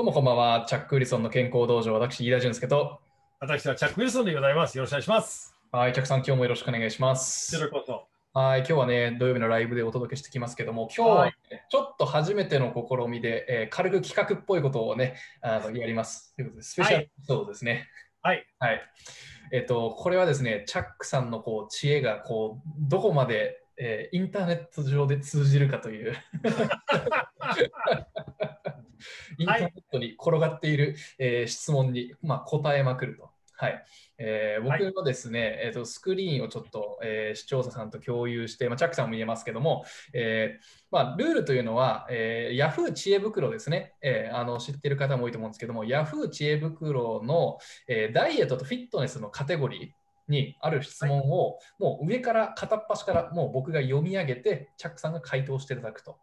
どうもこんばんは。チャック・ウィルソンの健康道場、私、飯田俊介と。私はチャック・ウィルソンでございます。よろしくお願いします。はい、チャックさん、今日もよろしくお願いします。よろしくお願いしはい、今日はね、土曜日のライブでお届けしてきますけども、今日はね、ちょっと初めての試みで、えー軽く企画っぽいことをね、あのやります。ということで、スペシャルエピソードですね。はい。はい。えっと、これはですね、チャックさんのこう知恵がこうどこまで、えーインターネット上で通じるかという。インターネットに転がっている、えー質問に、まあ、答えまくると。はい。えー僕のですね、えー、とスクリーンをちょっと、えー視聴者さんと共有して、まあ、チャックさんも見えますけども、えーまあ、ルールというのは、えー、Yahoo! 知恵袋ですね、えーあの知っている方も多いと思うんですけども、Yahoo! 知恵袋の、えーダイエットとフィットネスのカテゴリーにある質問を、もう上から片っ端からもう僕が読み上げて、チャックさんが回答していただくと。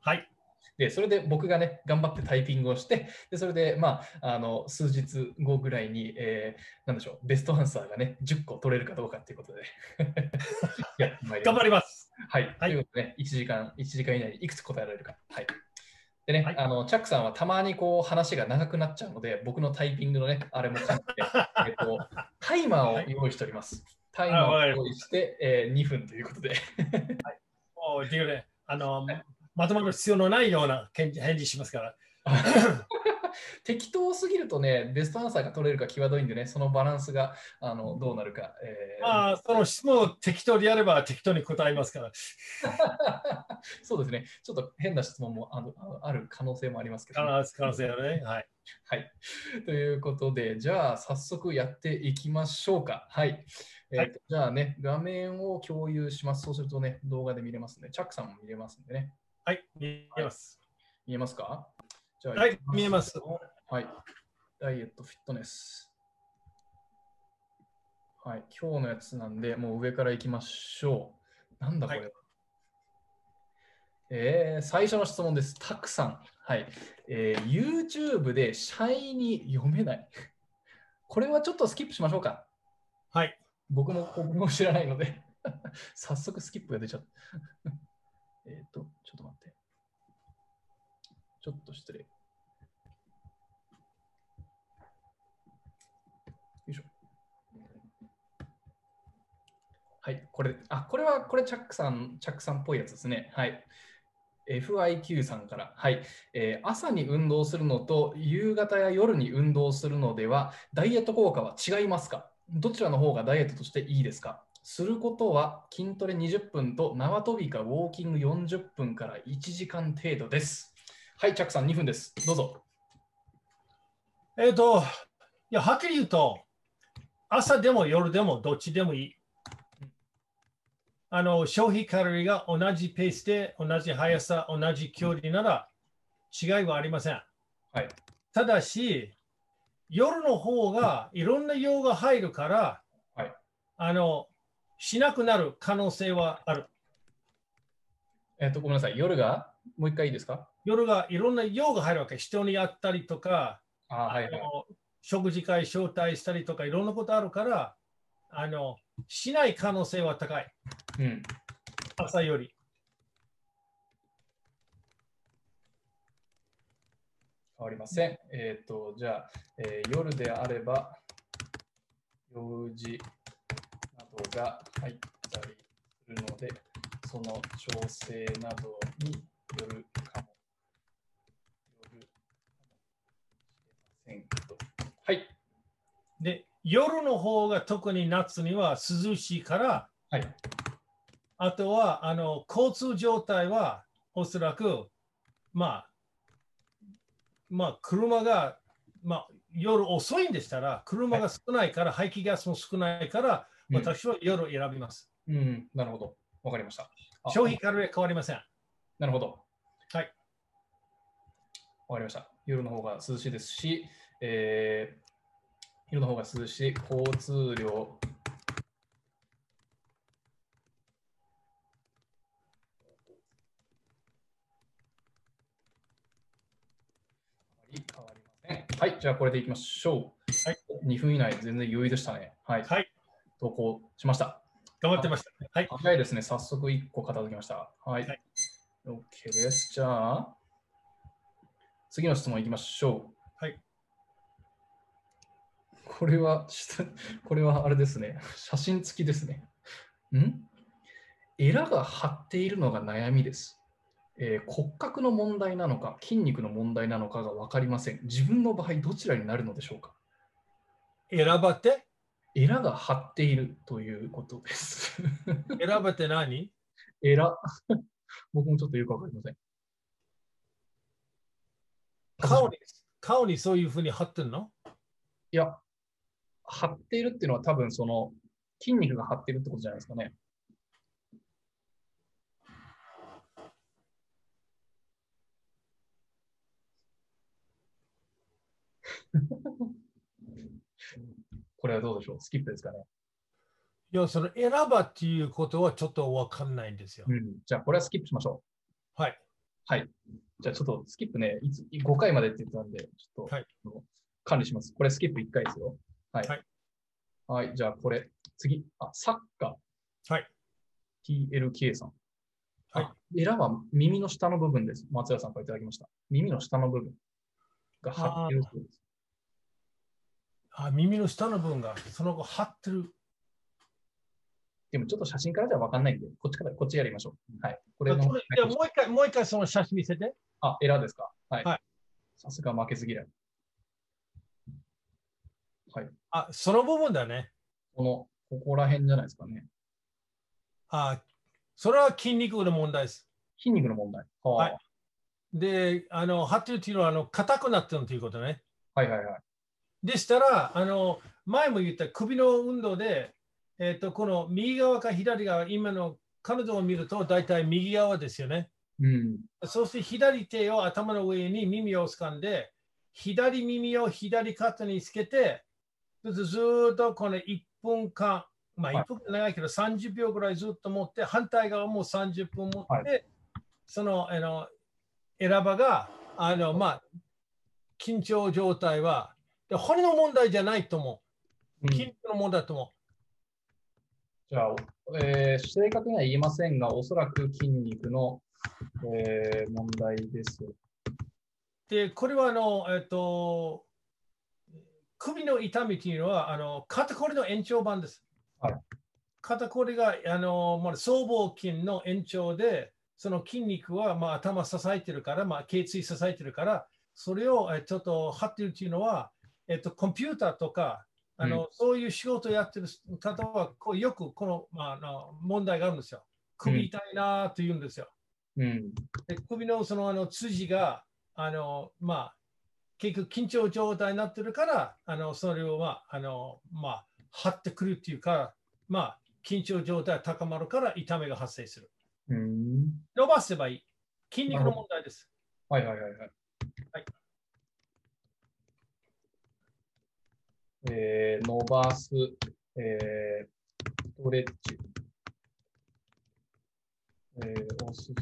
はい。で、それで僕がね、頑張ってタイピングをして、でそれで、まあ、あの数日後ぐらいに、えーなんでしょう、ベストアンサーがね、10個取れるかどうかっていうことで。頑張ります。はい。はいということでね、1時間、1時間以内にいくつ答えられるか。はい。でね、はいあのチャックさんはたまにこう話が長くなっちゃうので、僕のタイピングのね、あれも兼ねて、えっと、タイマーを用意しております。タイマーを用意して、えー2分ということで。もう、でね、あの、まとまる必要のないような返事返事しますから。適当すぎるとね、ベストアンサーが取れるか際どいんでね、そのバランスがあのどうなるか。えーまあ、その質問を適当にやれば適当に答えますから。そうですね、ちょっと変な質問もあのある可能性もありますけど、可能可能性はね。はい。はい。ということで、じゃあ早速やっていきましょうか。はい。えーはいじゃあね、画面を共有します。そうするとね、動画で見れますね。チャックさんも見れますんでね。はい。見えます。見えますか？じゃあはい見えます。はい。ダイエット、フィットネス。はい。今日のやつなんで、もう上から行きましょう。なんだこれ。はいえー最初の質問です。たくさん。はい。えー YouTube でシャイに読めない。これはちょっとスキップしましょうか。はい。僕も僕も知らないので、早速スキップが出ちゃった。えっと、ちょっと待って。ちょっと失礼。よいしょ。はい、これ、あ、これは、これ、チャックさん、チャックさんっぽいやつですね。はい。FIQ さんから、はい、えー朝に運動するのと夕方や夜に運動するのではダイエット効果は違いますか？どちらの方がダイエットとしていいですか？することは筋トレ20分と縄跳びかウォーキング40分から1時間程度です。はい、チャックさん2分です。どうぞ。えっ、と、いや、はっきり言うと、朝でも夜でもどっちでもいい。あの、消費カロリーが同じペースで、同じ速さ、同じ距離なら違いはありません。はい。ただし、夜の方がいろんな用が入るから、はいあの、しなくなる可能性はある。えっ、と、ごめんなさい。夜が？もう一回いいですか？夜がいろんな用が入るわけ。人に会ったりとか、あはいはい。食事会招待したりとかいろんなことあるから、あのしない可能性は高い。うん。朝より。変わりません。えっ、と、じゃあ、えー夜であれば、用事などが入ったりするので、その調整などによるかも。よるかもしれませんけど。はい。で、夜の方が特に夏には涼しいから、はい。あとはあの交通状態はおそらく、まあ、まあ、車が、まあ、夜遅いんでしたら、車が少ないから、排気ガスも少ないから、うん私は夜選びます。うん、なるほど。わかりました。あ消費カロリーは変わりません。なるほど。はい。わかりました。夜の方が涼しいですし、えー夜の方が涼しい、交通量。変わりません。はい、じゃあこれでいきましょう。はい。2分以内、全然余裕でしたね。はい。はい。投稿しました。頑張ってました。はい。早いですね。早速1個片付きました。はい。はい OK です。じゃあ、次の質問いきましょう。はい。これは、下 これはあれですね。写真付きですね。ん？エラが張っているのが悩みです。えー骨格の問題なのか、筋肉の問題なのかが分かりません。自分の場合、どちらになるのでしょうか？選ばってエラが張っているということです。選ばって何？エラ、僕もちょっとよくわかりません。顔に顔にそういうふうに貼ってるの？いや、張っているっていうのは多分その筋肉が張っているってことじゃないですかね。これはどうでしょう？スキップですかね？いや、その選ばっていうことはちょっとわかんないんですよ。うん。じゃあこれはスキップしましょう。はい。はい。じゃあちょっとスキップね、いつ5回までって言ってたんで、ちょっと、はい管理します。これスキップ1回ですよ。はい。はい。はい、じゃあこれ、次。あ、サッカー。はい。TLK さん。はいあ。エラは耳の下の部分です。松屋さんからいただきました。耳の下の部分が張ってるです。あ耳の下の部分がその後張ってる。でもちょっと写真からじゃ分かんないんで、こっちから、こっちやりましょう。はい。これのいやもう一回、もう一回その写真見せて。あ、エラですか？はい。はいさすが負けず嫌い。はい。あ、その部分だね。この、ここら辺じゃないですかね。あ、それは筋肉の問題です。筋肉の問題。はあはいで、あの、張ってるっていうのは、あの、硬くなってるということね。はいはいはい。でしたら、あの、前も言った首の運動で、えっ、と、この右側か左側、今の彼女を見ると、大体右側ですよね。うん。そして左手を頭の上に耳を掴んで、左耳を左肩につけて、ずっとこの1分間、まあはい1分間長いけど30秒ぐらいずっと持って、反対側も30分持って、はそのあの選ばが、あのまあ、緊張状態は、で骨の問題じゃないと思う。うん筋肉の問題だと思じゃあ、えー正確には言えませんが、おそらく筋肉の、えー問題です。う。で、これはあの、えっと、首の痛みというのは、あの肩こりの延長版です。はい肩こりがあの、まあ、僧帽筋の延長で、その筋肉は、まあ、頭支えてるから、まあ、頸椎支えてるから、それをえちょっと張ってるというのは、えっと、コンピューターとか、あのそういう仕事をやってる方はこうよくこの,、まあ、あの問題があるんですよ。首痛いなと言うんですよ。うん。で首のそのあの筋があの、まあ、結局緊張状態になってるからあのそれを、まああのまあ、張ってくるっていうか、まあ、緊張状態が高まるから痛みが発生する。うん。伸ばせばいい。筋肉の問題です。はいはいはいはい。はいえー伸ばす、えーストレッチ、えーおすすめ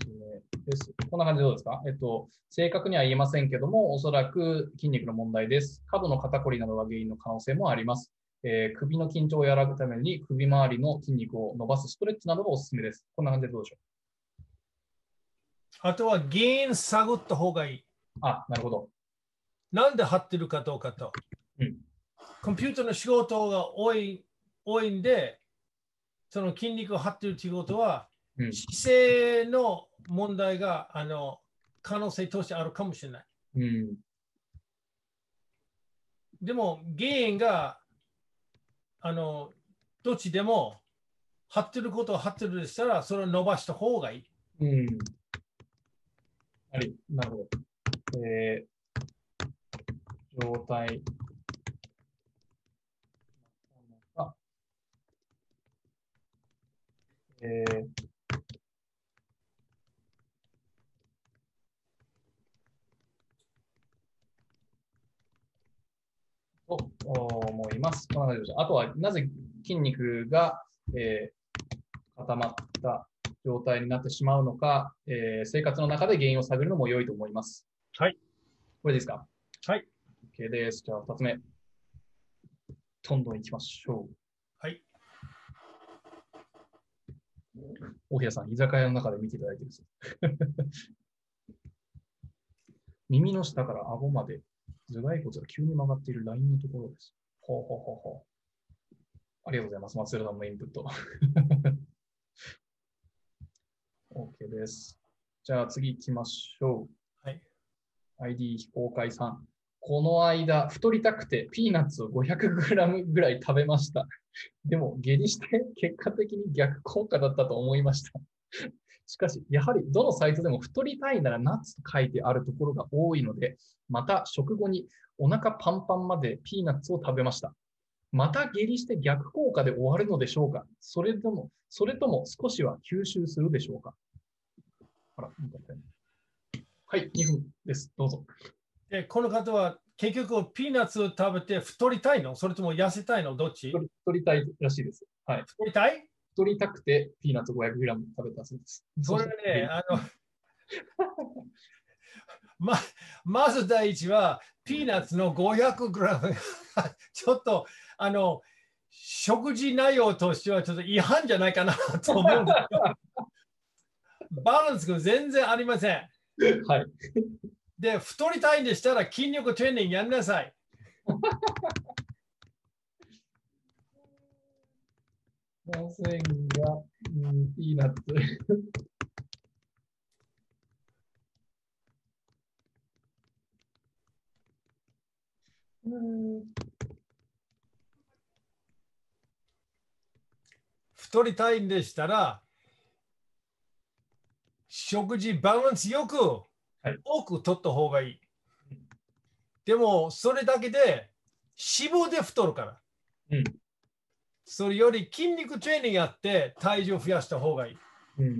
です。こんな感じでどうですか？えっと、正確には言えませんけども、おそらく筋肉の問題です。過度の肩こりなどが原因の可能性もあります。えー首の緊張を和らぐために首周りの筋肉を伸ばすストレッチなどがおすすめです。こんな感じでどうでしょあとは原因探った方がいい。うあ、なるほど。なんで張ってるかどうかと。うんコンピューターの仕事が多い多いんで、その筋肉を張ってるということは、うん。姿勢の問題があの可能性としてあるかもしれない。うん。でも原因があのどっちでも張ってることを張ってるでしたら、それを伸ばした方がいい。うん。はい、なるほど。えー、状態。あえー、と思います。こんな感じでしたあとは、なぜ筋肉が、えー固まった状態になってしまうのか、えー生活の中で原因を探るのも良いと思います。はい。これですか？はい。OK です。じゃあ、2つ目。どんどん行きましょう。はい。大平さん、居酒屋の中で見ていただいてるんですよ耳の下から顎まで頭蓋骨が急に曲がっているラインのところです。ほうほうほうほう。ありがとうございます。松浦さんのインプット。OK です。じゃあ次行きましょう。はい。ID 非公開さん。この間、太りたくてピーナッツを 500g ぐらい食べました。でも、下痢して結果的に逆効果だったと思いました。しかし、やはりどのサイトでも太りたいならナッツと書いてあるところが多いので、また食後にお腹パンパンまでピーナッツを食べました。また下痢して逆効果で終わるのでしょうかそれとも、それとも少しは吸収するでしょうかあら、はい、2分です。どうぞ。で、この方は結局ピーナッツを食べて太りたいの？それとも痩せたいの？どっち？太り太りたいらしいです。はい。太りたい？太りたくてピーナッツ 500g 食べたそうです。それね、あの、ままず第一は、ピーナッツの 500g ちょっと、あの、食事内容としてはちょっと違反じゃないかなと思うんだけどバランスが全然ありません。はい。で、太りたいんでしたら筋力トレーニングやんなさい。ませんが、うん、ピーナッツ。うん太りたいんでしたら、食事バランスよくはい多く取った方がいい。でも、それだけで脂肪で太るから。うんそれより筋肉トレーニングやって体重増やした方がいい。うん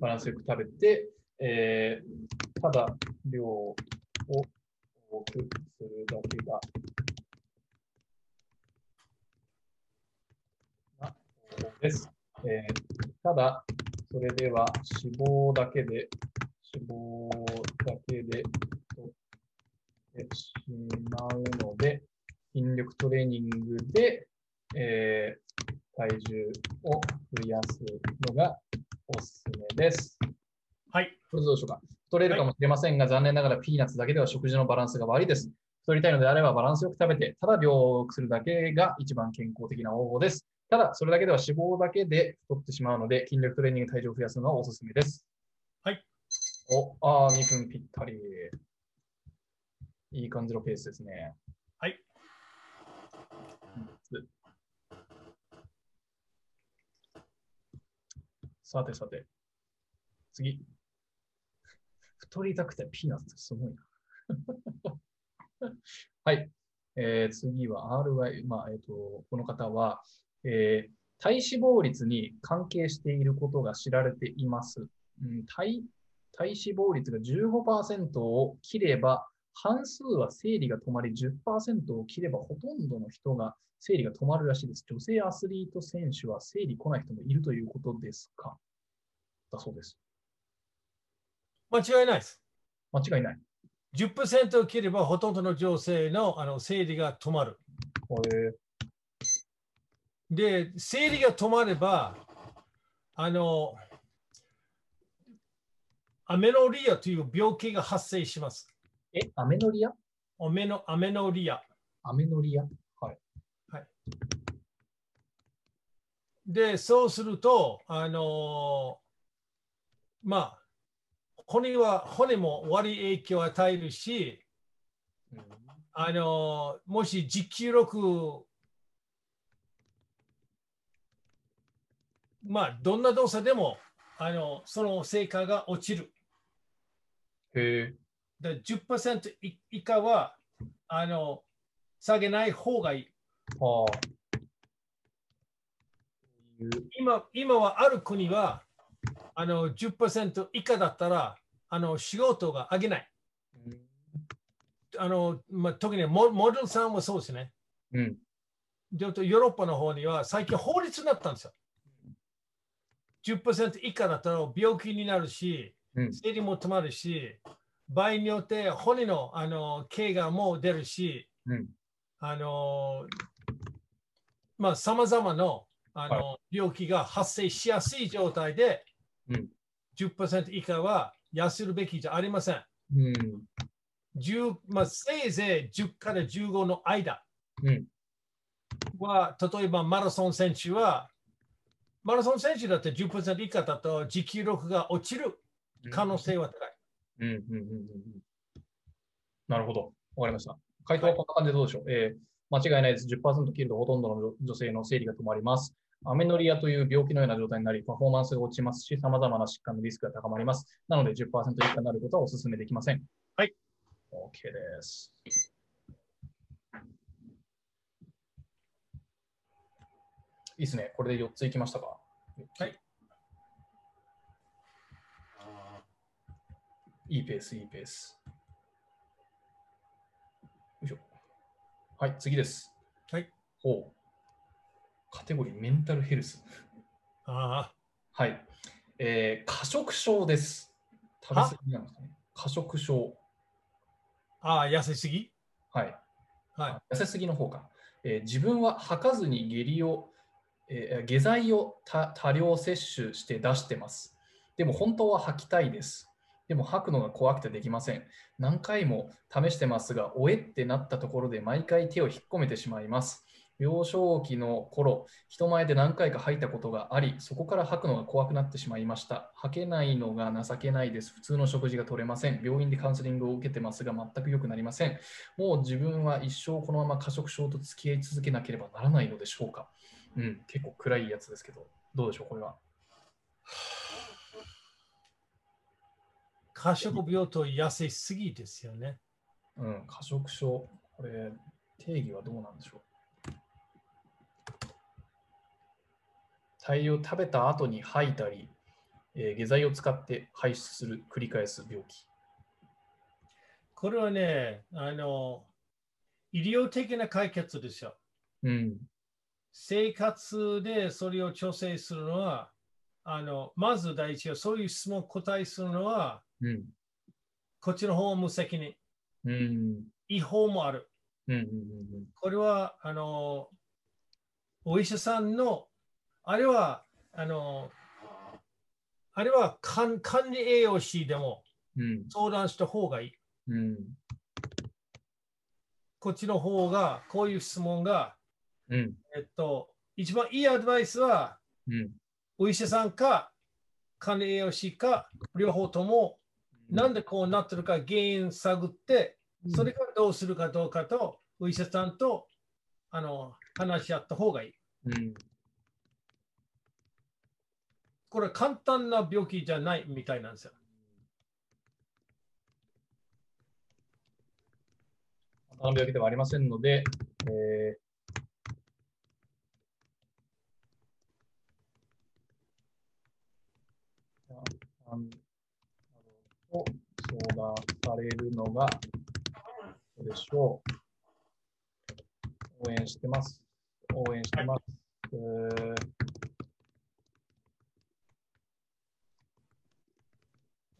バランスよく食べて、えーただ量を多くするだけがです。えーただ、それでは脂肪だけで、脂肪だけで取ってしまうので、筋力トレーニングで、えー体重を増やすのがおすすめです。はい。これどうでしょうか太れるかもしれませんが、残念ながらピーナッツだけでは食事のバランスが悪いです。太りたいのであればバランスよく食べて、ただ量をするだけが一番健康的な方法です。ただ、それだけでは脂肪だけで太ってしまうので、筋力トレーニング体重を増やすのがおすすめです。はい。お、ああ、2分ぴったり。いい感じのペースですね。はい。さてさて、次。太りたくてピーナッツすごいな。はい。えー次は RY、まあ、えっ、と、この方は、えー体脂肪率に関係していることが知られています。うん、体体脂肪率が15%を切れば、半数は生理が止まり、10%を切ればほとんどの人が生理が止まるらしいです。女性アスリート選手は生理来ない人もいるということですか？だそうです。間違いないです。間違いない。10%を切ればほとんどの女性のあの生理が止まる。えで、生理が止まれば、あの、アメノリアという病気が発生します。え、アメノリア？アメノアメノリア。アメノリア？はい。で、そうすると、あのまあ、骨は、骨も悪い影響を与えるし、うんあのもし持久力、まあ、どんな動作でも、あのその成果が落ちる。へえ。で10%以以下はあの下げない方がいい。今今はある国はあの10%以下だったらあの仕事が上げない。あのまあ、特にモモデルさんもそうですね。うん。ヨーロッパの方には最近法律になったんですよ。10%以下だったら病気になるし、うん。生理も止まるし、場合によって骨のあの怪我も出るし、うん。あのまあ、さまざまなあの、病気が発生しやすい状態で、うん10%以下は痩せるべきじゃありません。うん。10まあ、せいぜい10から15の間うん。は、例えばマラソン選手は、マラソン選手だって10%以下だと持久力が落ちる可能性は高い。うんうんうんうんうん。なるほど。わかりました。回答はこんな感じでどうでしょう。えー間違いないです。10%切るとほとんどの女女性の生理が止まります。アメノリアという病気のような状態になり、パフォーマンスが落ちますし、様々な疾患のリスクが高まります。なので10%以下になることはお勧めできません。はい。OK です。いいですね。これで4ついきましたか。はい。いいペース、いいペース。よいしょ。はい、次です。はい。ほう。カテゴリーメンタルヘルス。あはい。えー過食症です。食べ過ぎなんですかね。過食症。あ、ああ痩せすぎ？はい。は痩せすぎの方か。えー自分は吐かずに下痢を、え下剤を多量摂取して出してます。でも本当は吐きたいです。でも吐くのが怖くてできません。何回も試してますが、おえってなったところで毎回手を引っ込めてしまいます。幼少期の頃、人前で何回か吐いたことがあり、そこから吐くのが怖くなってしまいました。吐けないのが情けないです。普通の食事が取れません。病院でカウンセリングを受けてますが、全く良くなりません。もう自分は一生このまま過食症と付き合い続けなければならないのでしょうか。うん、結構暗いやつですけど、どうでしょう、これは？過食病と痩せすぎですよね。うん、過食症、これ、定義はどうなんでしょう？大量食べた後に吐いたり、えー下剤を使って排出する、繰り返す病気。これはね、あの、医療的な解決ですよ。うん、生活でそれを調整するのは、あのまず第一はそういう質問を答えするのは、うん、こっちの方は無責任。うん、違法もある。うん、うん、これは、あの、お医者さんの、あれは、あの、あれは管管理栄養士でもうん、相談した方がいい。うん、こっちの方が、こういう質問が、うん、えっと、一番いいアドバイスは、うん。お医者さんか、管理栄養士か、両方とも、なんでこうなってるか原因探って、それからどうするかどうかと、お医者さんとあの話し合った方がいい。うん、これ簡単な病気じゃないみたいなんですよ。他の病気ではありませんので、えーさんと相談されるのがどうでしょう。応援してます。応援してます。えー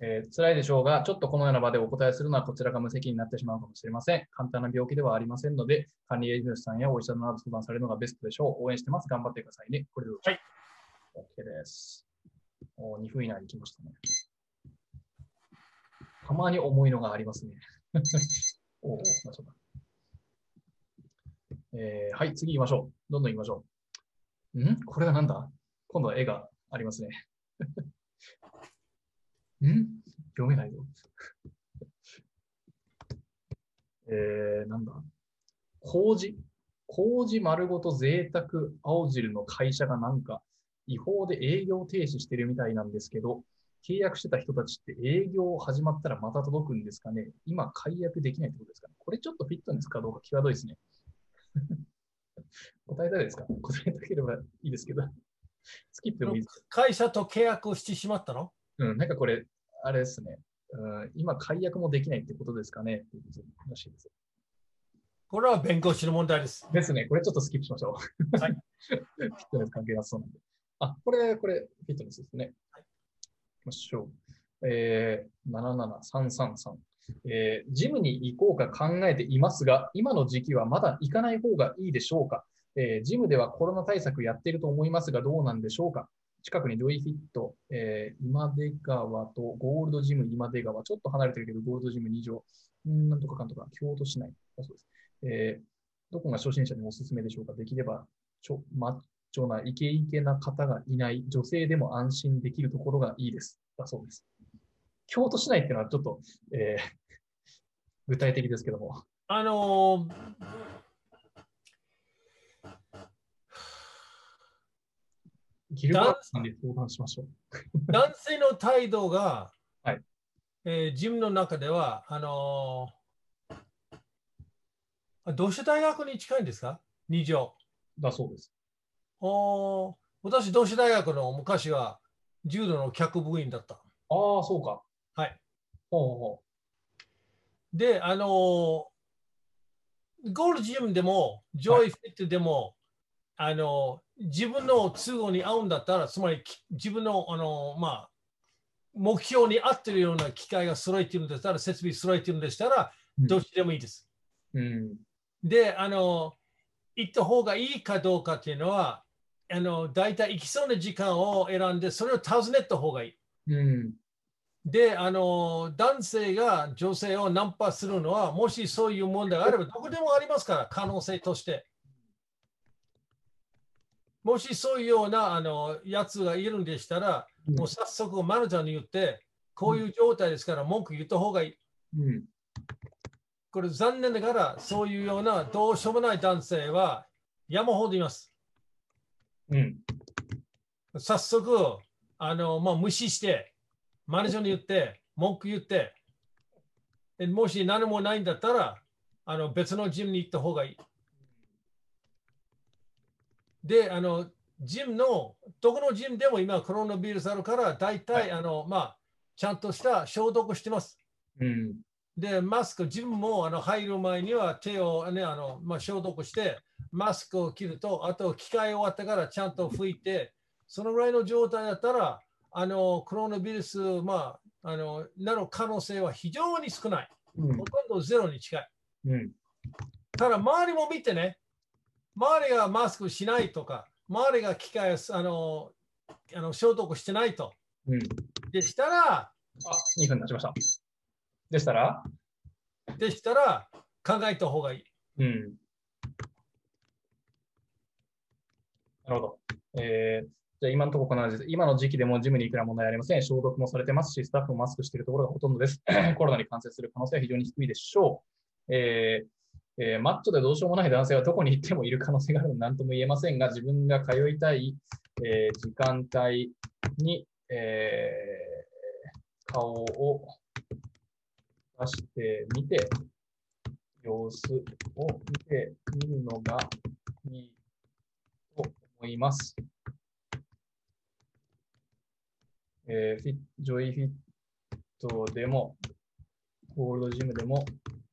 えー辛いでしょうが、ちょっとこのような場でお答えするのはこちらが無責任になってしまうかもしれません。簡単な病気ではありませんので、管理栄養士さんやお医者さんなど相談されるのがベストでしょう。応援してます。頑張ってくださいね。これでどうでしょう。OK です。お2分以内に来ましたね。たまに重いのがありますね。おお、まあそうだえーはい、次行きましょう。どんどん行きましょう。ん？これはなんだ？今度は絵がありますね。ん？読めないぞ。えー、なんだ？麹？麹丸ごと贅沢青汁の会社がなんか違法で営業停止してるみたいなんですけど、契約してた人たちって営業始まったらまた届くんですかね？今解約できないってことですかね？これちょっとフィットネスかどうか際どいですね。答えたいですか？答えたければいいですけど。スキップでもいいです会社と契約をしてしまったの？うん、なんかこれ、あれですね。うん、今、解約もできないってことですかね？っていうことらしいです。これは弁護士の問題です。ですね。これちょっとスキップしましょう。はい フィットネス関係なさそうなんで。あ、これ、これ、フィットネスですね。はい行きましょう。えー、77333。えー、ジムに行こうか考えていますが、今の時期はまだ行かない方がいいでしょうか、えージムではコロナ対策やっていると思いますが、どうなんでしょうか近くにジョイフィット、えー、今出川とゴールドジム今出川、ちょっと離れてるけど、ゴールドジム2条、んなんとかかんとか、京都市内だそうです。えー、どこが初心者におすすめでしょうかできれば、ちょ、マッチョなイケイケな方がいない、女性でも安心できるところがいいです。だそうです。京都市内っていうのはちょっと、えー、具体的ですけども。あのー、ギルバートさんに相談しましょう。男性の態度が、はいえー、ジムの中では、あのー、同志大学に近いんですか？二条。だそうです。お私、同志大学の昔は柔道の客部員だった。ああ、そうか。はい。ほうほうで、あのー、ゴールドジムでも、ジョイフィットでも、はい、あのー、自分の都合に合うんだったら、つまり自分の、あのー、まあ、目標に合ってるような機械が揃えてるんでしたら、設備揃えてるんでしたら、どっちでもいいです。うん、で、あの、行った方がいいかどうかっていうのは、あの、大体行きそうな時間を選んで、それを尋ねた方がいい。うん、で、あの、男性が女性をナンパするのは、もしそういう問題があれば、どこでもありますから、可能性として。もしそういうようなあのやつがいるんでしたら、うん、もう早速マネージャーに言って、こういう状態ですから文句言った方がいい。うん、これ残念ながら、そういうようなどうしようもない男性は山ほどいます。うん、早速、あのまあ、無視して、マネージャーに言って、文句言って、もし何もないんだったら、あの別のジムに行った方がいい。で、あの、ジムの、どこのジムでも今コロナウイルスあるから、大体、はい、あの、まあ、ちゃんとした消毒してます。うん、で、マスク、ジムもあの入る前には手を、ね、あのまあ、消毒して、マスクを切ると、あと機械終わったからちゃんと拭いて、そのぐらいの状態だったら、あのコロナウイルス、まあ、あのなる可能性は非常に少ない。うん、ほとんどゼロに近い。うん、ただ、周りも見てね、周りがマスクしないとか、周りが機械あのあの消毒してないと。うん、でしたら、あ、2分経ちました。でしたら？でしたら、考えた方がいい。うん。なるほど。えー、じゃあ今のところこんな感じです。今の時期でもジムに行くら問題ありません。消毒もされてますし、スタッフもマスクしているところがほとんどです。コロナに感染する可能性は非常に低いでしょう。えーえー、マッチョでどうしようもない男性はどこに行ってもいる可能性があるの何とも言えませんが、自分が通いたい、えー、時間帯に、えー、顔を出してみて、様子を見てみるのがいいと思います。えー、フィジョイフィットでも、ゴールドジムでも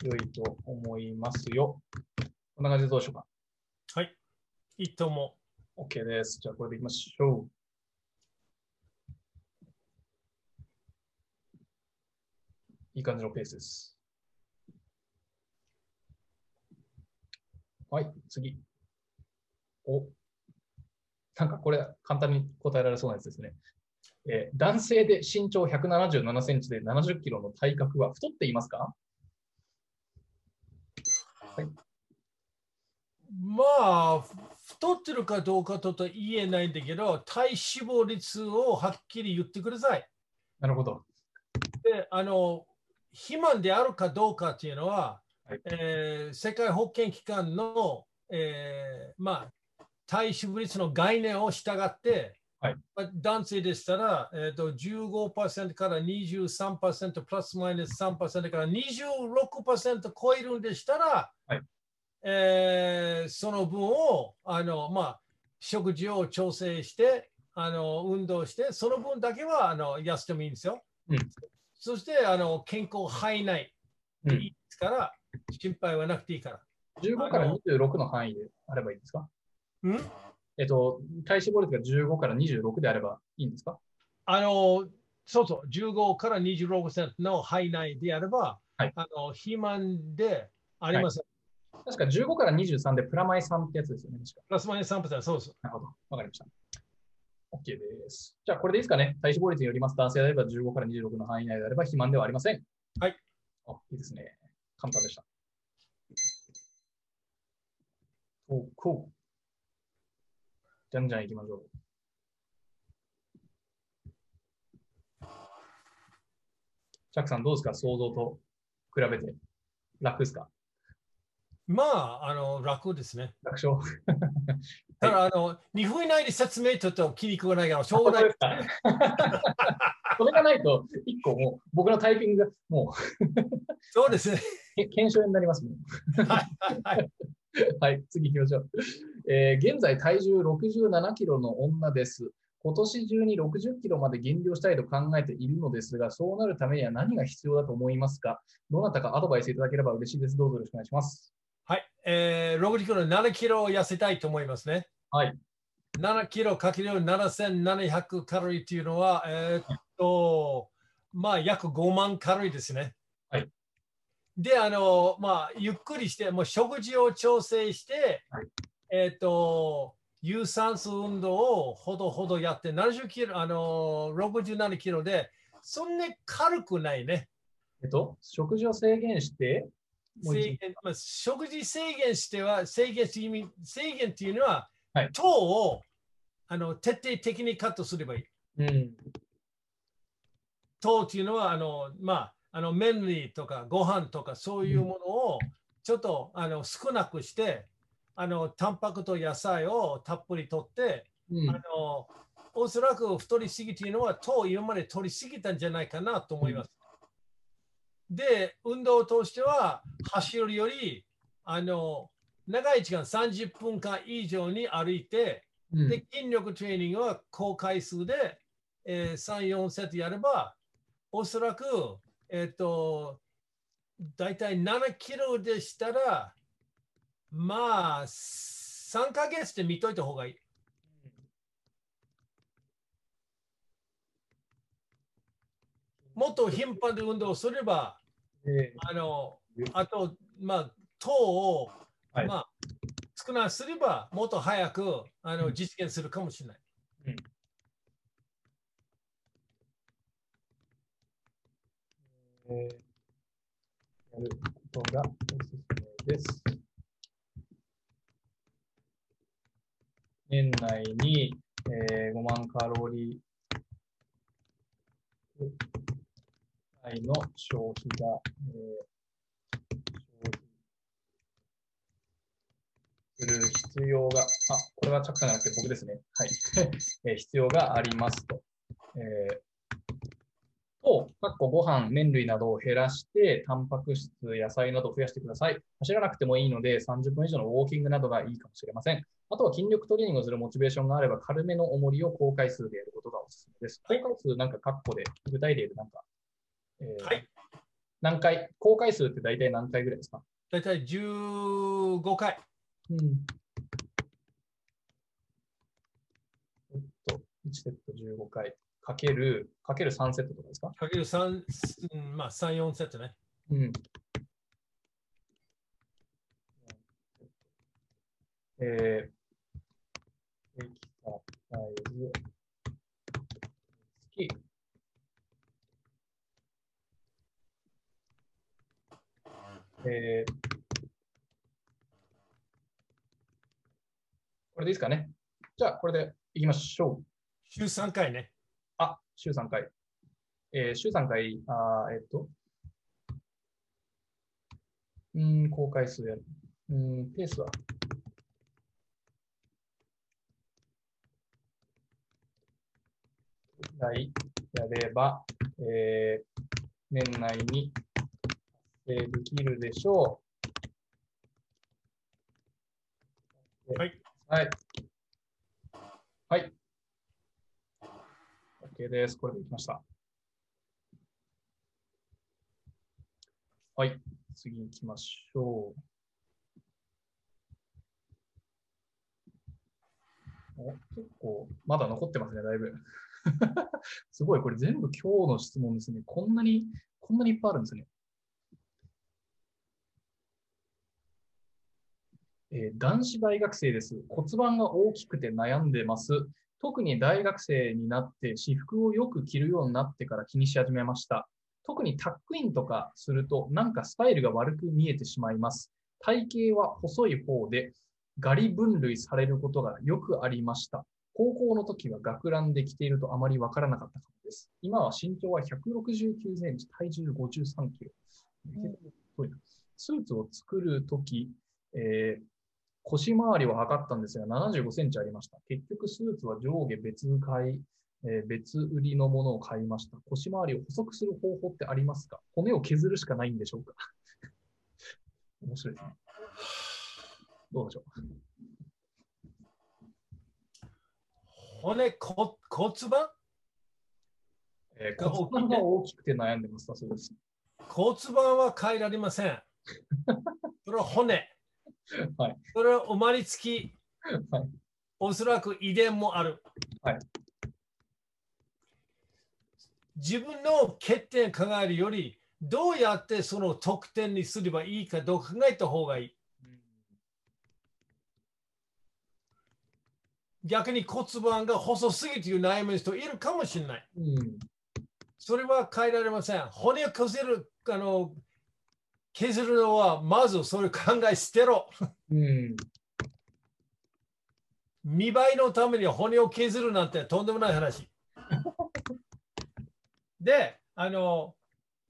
良いと思いますよ。こんな感じでどうしようか。はい。いいと思う。OK です。じゃあこれでいきましょう。いい感じのペースです。はい、次。お、なんかこれ簡単に答えられそうなやつですね。えー、男性で身長177センチで70キロの体格は太っていますか？はい、まあ、太ってるかどうかとと言えないんだけど、体脂肪率をはっきり言ってください。なるほど。で、あの、肥満であるかどうかっていうのは、はい、えー、世界保健機関の、えー、まあ、体脂肪率の概念を従って、はい、男性でしたら、えーと、15%から23%プラスマイナス3%から26%超えるんでしたら、はい、えー、その分をあの、まあ、食事を調整してあの運動してその分だけはあの痩せてもいいんですよ。うん、そしてあの健康範囲内でいいですから、うん、心配はなくていいから。15から26の範囲であればいいですか？うん？えっと、体脂肪率が15から26であればいいんですか？あの、そうそう、15から26%の範囲内であれば、はい、あの肥満でありません。はい、確か15から23でプラマイ3ってやつですよね。プラスマイ3%、そうです。なるほど。わかりました。OK です。じゃあ、これでいいですかね。体脂肪率によります。男性であれば15から26の範囲内であれば肥満ではありません。はい。あ、いいですね。簡単でした。お、こう。じゃんじゃん行きましょう。チャックさん、どうですか？想像と比べて。楽ですか？まあ、あの、楽ですね。楽勝 ただ、あの、2分以内で説明ちょっと気に食わないから、しょうがない。それがないと、一個もう、僕のタイピングがも そうですね。う、検証になりますもん。はいはい。はい、次行きましょう。えー現在体重67キロの女です。今年中に60キロまで減量したいと考えているのですが、そうなるためには何が必要だと思いますか？どなたかアドバイスいただければ嬉しいです。どうぞよろしくお願いします。はい。えー、60キロ、7キロ痩せたいと思いますね。はい。7キロかける7700カロリーっていうのは、えーっと、まあ、約5万カロリーですね。はい。で、あの、まあ、ゆっくりして、もう食事を調整して、はいえーっと、有酸素運動をほどほどやって、70キロ、あの、67キロで、そんなに軽くないね。えっと、食事を制限して、制限まあ、食事制限しては、制限して意味制限っていうのは、はい糖をあの徹底的にカットすればいい。うん。糖っていうのは、あのまあ、あの麺類とかご飯とかそういうものをちょっとあの少なくして、あのタンパクと野菜をたっぷりとって、うんあのおそらく太りすぎっていうのは糖を今まで取りすぎたんじゃないかなと思います。で、運動としては走るよりあの長い時間30分間以上に歩いて、うんで筋力トレーニングは高回数で、えー3、4セットやれば、おそらく、えっ、と、大体7キロでしたら、まあ、3ヶ月で見といた方がいい。もっと頻繁で運動すれば、えあの、あと、まあ、糖を、はいまあ、少なくすれば、もっと早くあのうん実現するかもしれない。ーえーやることがおすすめです。年内に、えー5万カロリーの消費が、えー消費する必要が、あ、これはチャックさんじゃなくて僕ですね。はい。えー必要がありますと。えーと、かっこご飯、麺類などを減らして、タンパク質、野菜などを増やしてください。走らなくてもいいので、30分以上のウォーキングなどがいいかもしれません。あとは筋力トレーニングをするモチベーションがあれば、軽めの重りを高回数でやることがおすすめです。高回数なんかカッコで、具体例でなんか、えーはい何回、高回数って大体何回ぐらいですか？大体15回。うん。えっと、1セット15回、かける、かける3セットとかですか？かける3、うんまあ、3、4セットね。うん。えー、エキササイズ、月。えー、これでいいですかね？じゃあ、これでいきましょう。週3回ね。あ、週3回。えー週3回、あーえっと、うーん、公開数やる。うーん、ペースは？来やれば、えー年内にできるでしょう。はい。はい。はい。OK です。これでいきました。はい。次行きましょう。お結構、まだ残ってますね、だいぶ。すごい、これ全部今日の質問ですね。こんなに、こんなにいっぱいあるんですね。えー男子大学生です。骨盤が大きくて悩んでます。特に大学生になって私服をよく着るようになってから気にし始めました。特にタックインとかするとなんかスタイルが悪く見えてしまいます。体型は細い方でガリ分類されることがよくありました。高校の時は学ランで着ているとあまりわからなかったかもです。今は身長は169センチ、体重53キロ。結構太いなスーツを作るとき、えー腰回りを測ったんですが、75センチありました。結局、スーツは上下別買い、えー別売りのものを買いました。腰回りを細くする方法ってありますか？骨を削るしかないんでしょうか？面白いですね。どうでしょ骨、こ骨盤？う、えー骨盤が大きくて悩んでますだそうです。骨盤は変えられません。それは骨。はい。それは生まれつき、はい。おそらく遺伝もある。はい自分の欠点考えるより、どうやってその得点にすればいいかどう考えた方がいい。逆に骨盤が細すぎていう悩む人いるかもしれない。うん。それは変えられません。骨を削るあの削るのは、まずそれ考え捨てろ。うん。見栄えのために骨を削るなんてとんでもない話。で、あの、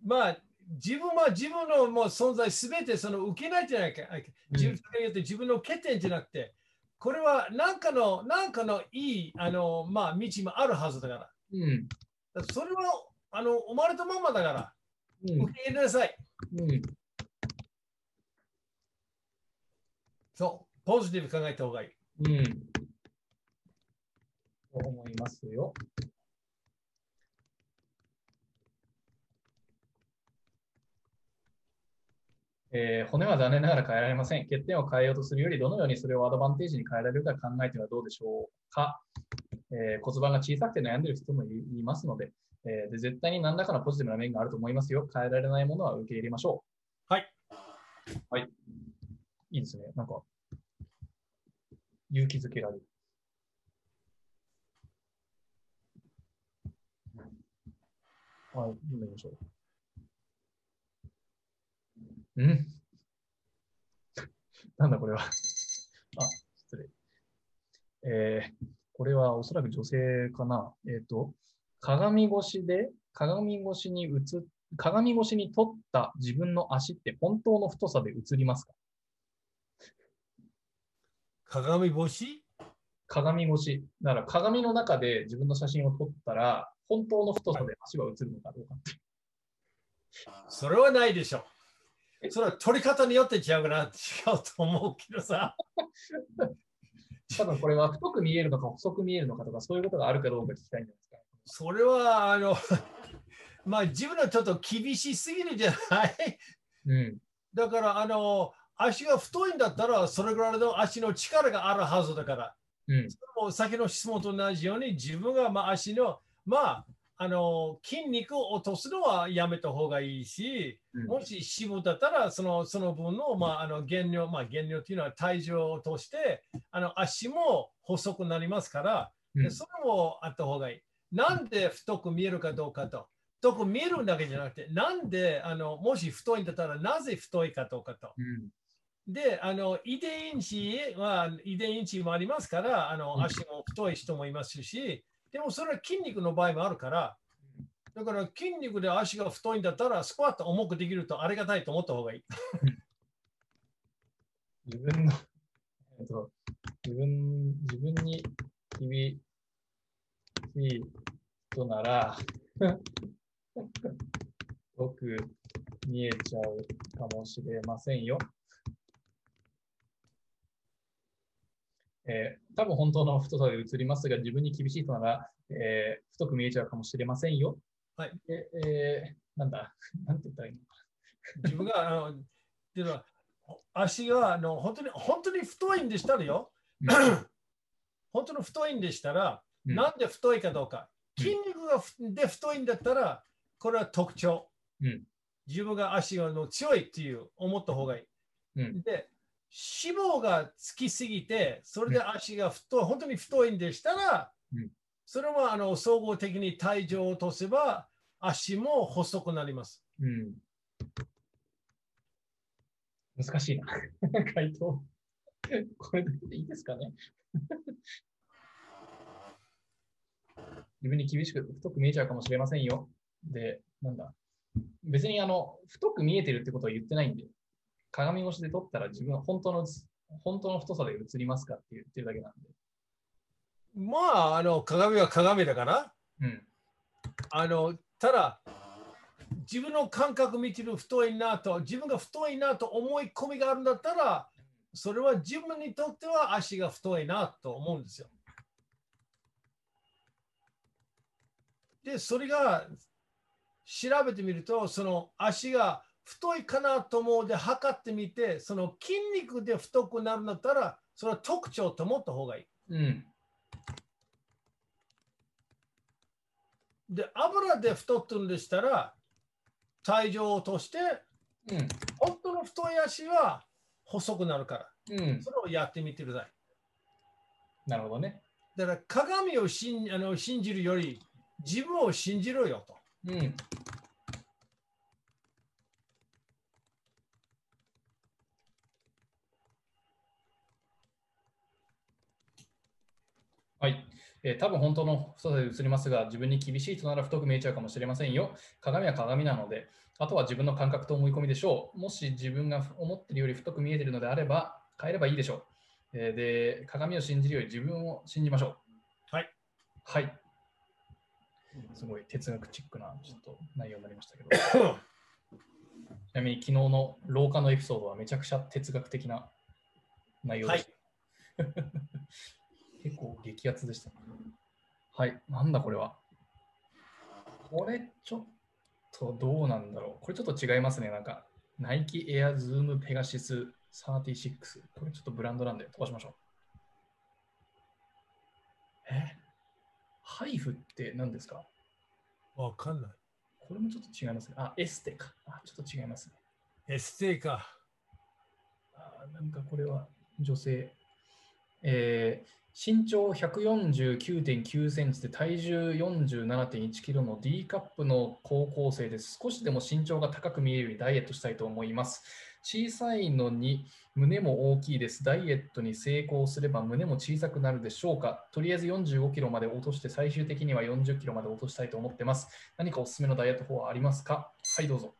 まあ、自分は自分のもう存在すべてその受けないじゃないか。自分によって自分の欠点じゃなくて、これは何かの、何かのいい、あの、まあ、道もあるはずだから。うん。それは、あの、生まれたままだから、うん受け入れなさい。うん。そう、ポジティブ考えた方がいい。うん。と思いますよ。えー骨は残念ながら変えられません。欠点を変えようとするより、どのようにそれをアドバンテージに変えられるか考えてはどうでしょうか。えー骨盤が小さくて悩んでいる人もいいますのでえーで、絶対に何らかのポジティブな面があると思いますよ。変えられないものは受け入れましょう。はい。はい。いいですね。なんか、勇気づけられる。はい、読んでみましょう。ん なんだこれは。あ、失礼。えー、これはおそらく女性かな。えっ、と、鏡越しで、鏡越しに映、鏡越しに撮った自分の足って本当の太さで映りますか？鏡越し鏡越し。だから鏡の中で自分の写真を撮ったら、本当の太さで足は映るのかどうかって。それはないでしょ。それは撮り方によって違うかな、違うと思うけどさ。多分これは太く見えるのか細く見えるのかとか、そういうことがあるかどうか聞きたいんじゃないですか。それは、あの、まあ自分はちょっと厳しすぎるじゃない？うん。だから、あの、足が太いんだったら、それぐらいの足の力があるはずだから。うん。もう先の質問と同じように、自分がまあ足の、まあ、あの筋肉を落とすのはやめた方がいいし、うんもし脂肪だったら、そのその分の,、まあ、あの減量、まあ、減量というのは体重を落として、あの足も細くなりますから、うんでそれもあった方がいい。なんで太く見えるかどうかと。太く見えるだけじゃなくて、なんであのもし太いんだったらなぜ太いかどうかと。うん。で、あの遺伝子は遺伝子もありますから、あうんの足も太い人もいますし、でもそれは筋肉の場合もあるから、だから筋肉で足が太いんだったら、スクワット重くできるとありがたいと思った方がいい。自分の、えっと、自分、自分に厳しい人なら、よく見えちゃうかもしれませんよ。えー多分本当の太さで映りますが、自分に厳しい人なら、えー太く見えちゃうかもしれませんよ。はい。でえーなんだ、なんて言ったらいいのか 自分が、あの、っていうのは、足があの本当に本当に太いんでしたらよ、な。本当に太いんでしたら、うんなんで太いかどうか。うん筋肉がふで太いんだったら、これは特徴。うん自分が足がの強いっていう思った方がいい。うんで、脂肪がつきすぎて、それで足が太い、本当に太いんでしたら、うんそれはあの総合的に体重を落とせば足も細くなります。うん。難しいな。回答。これでいいですかね 自分に厳しく太く見えちゃうかもしれませんよ。で、なんだ。別にあの、太く見えてるってことは言ってないんで、鏡越しで撮ったら自分は本当の、本当の太さで映りますかって言ってるだけなんで。まあ、あの鏡は鏡だから、うん。あのただ、自分の感覚見てる太いなと、自分が太いなと思い込みがあるんだったら、それは自分にとっては足が太いなと思うんですよ。で、それが調べてみると、その足が太いかなと思うで測ってみて、その筋肉で太くなるんだったら、それは特徴と思った方がいい。うん。で、油で太ってるんでしたら、体重を落として、うん。本当の太い足は細くなるから、うん。それをやってみてください。なるほどね。だから鏡を信あの信じるより、自分を信じろよと。うん。はい。えー多分本当の太さで映りますが、自分に厳しいとなら太く見えちゃうかもしれませんよ。鏡は鏡なので、あとは自分の感覚と思い込みでしょう。もし自分が思っているより太く見えているのであれば、変えればいいでしょう。えーで、鏡を信じるより自分を信じましょう。はい。はい。すごい哲学チックなちょっと内容になりましたけど。ちなみに昨日の廊下のエピソードはめちゃくちゃ哲学的な内容でした。結構激アツでした。はい、なんだこれは。これちょっとどうなんだろう。これちょっと違いますね。なんか、ナイキエアズームペガシス36。これちょっとブランドなんで飛ばしましょう。え？ハイフって何ですか？わかんない。これもちょっと違いますね。あ、エステか。あ、ちょっと違いますね。エステか。あーなんかこれは女性。えー身長149.9センチで体重47.1キロの D カップの高校生です。少しでも身長が高く見えるようにダイエットしたいと思います。小さいのに胸も大きいです。ダイエットに成功すれば胸も小さくなるでしょうかとりあえず45キロまで落として最終的には40キロまで落としたいと思ってます。何かおすすめのダイエット法はありますか？はい、どうぞ。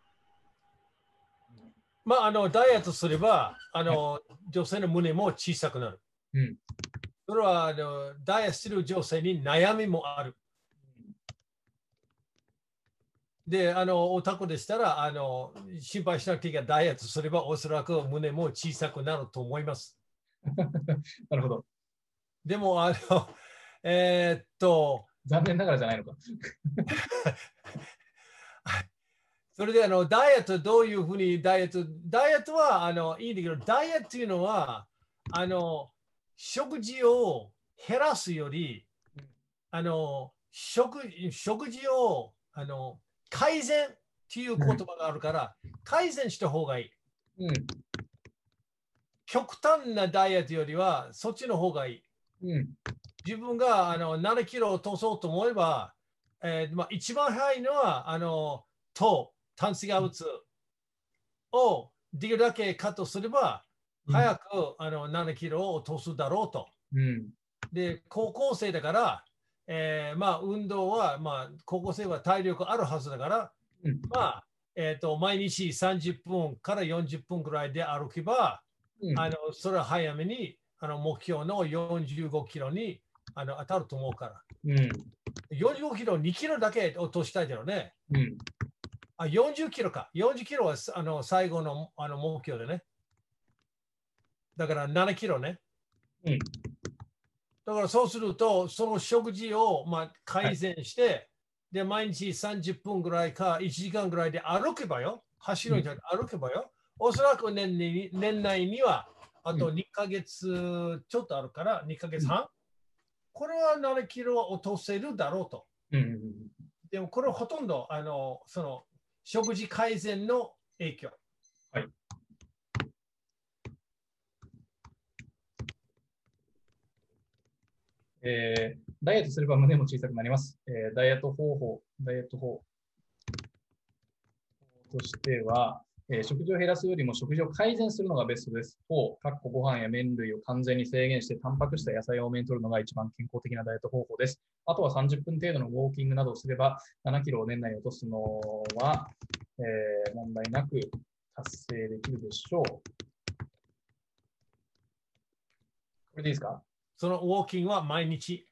まあ、あの、ダイエットすれば、あの、女性の胸も小さくなる。うん。それはあのダイエットする女性に悩みもある。で、あの、お宅でしたら、あの、心配しなくていいがダイエットすれば、おそらく胸も小さくなると思います。なるほど。でも、あの、えーっと、残念ながらじゃないのか。それであのダイエットどういうふうにダイエット？ダイエットはあのいいんだけどダイエットというのはあの食事を減らすよりあの食食事をあの改善っていう言葉があるから、改善した方がいい。うん。極端なダイエットよりはそっちの方がいい。うん。自分があの7キロ落とそうと思えば、えーまあ、一番早いのはあの糖、炭水化物をできるだけカットすれば、早くあの7キロを落とすだろうと。うん。で、高校生だから、えーまあ、運動は、まあ、高校生は体力あるはずだから、うんまあ、えっ、と、毎日30分から40分くらいで歩けば、うんあのそれは早めにあの目標の45キロにあの当たると思うから。うん。45キロ、2キロだけ落としたいだろうね。うん。あ、40キロか。40キロはあの最後のあの目標でね。だから7キロね。うんだからそうすると、その食事を、まあ、改善して、で、毎日30分ぐらいか1時間ぐらいで歩けばよ。走るんじゃなくて歩けばよ。おそらく年に年内には、あとう2ヶ月ちょっとあるから、2ヶ月半。これは7キロは落とせるだろうと。うん。でもこれはほとんどあのその食事改善の影響。はい。えーダイエットすれば胸も小さくなります。えーダイエット方法、ダイエット法としては、えー食事を減らすよりも食事を改善するのがベストです。4、かっこご飯や麺類を完全に制限して、タンパク質や野菜を多めに摂るのが一番健康的なダイエット方法です。あとは30分程度のウォーキングなどをすれば、7キロを年内に落とすのは、えー問題なく達成できるでしょう。これでいいですか？そのウォーキングは毎日？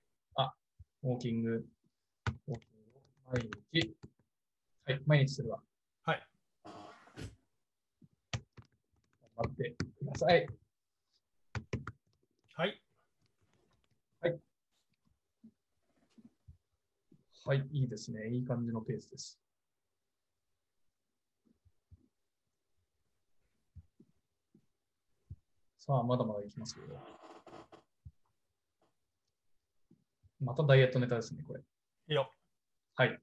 ウォーキング、ウォーキングを毎日、はい、毎日するわ。はい。頑張ってください。はい。はい、いいですね。いい感じのペースです。さあ、まだまだいきますけど。またダイエットネタですね、これ。いいよ。はい。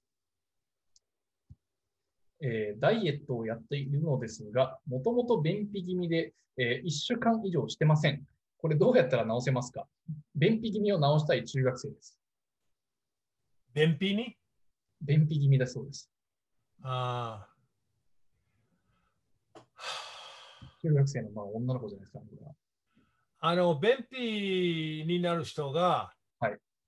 えーダイエットをやっているのですが、もともと便秘気味で、え1週間以上してません。これどうやったら治せますか？便秘気味を治したい中学生です。便秘に？便秘気味だそうです。あ中学生のまあ女の子じゃないですか、ね。ああの、便秘になる人が、はい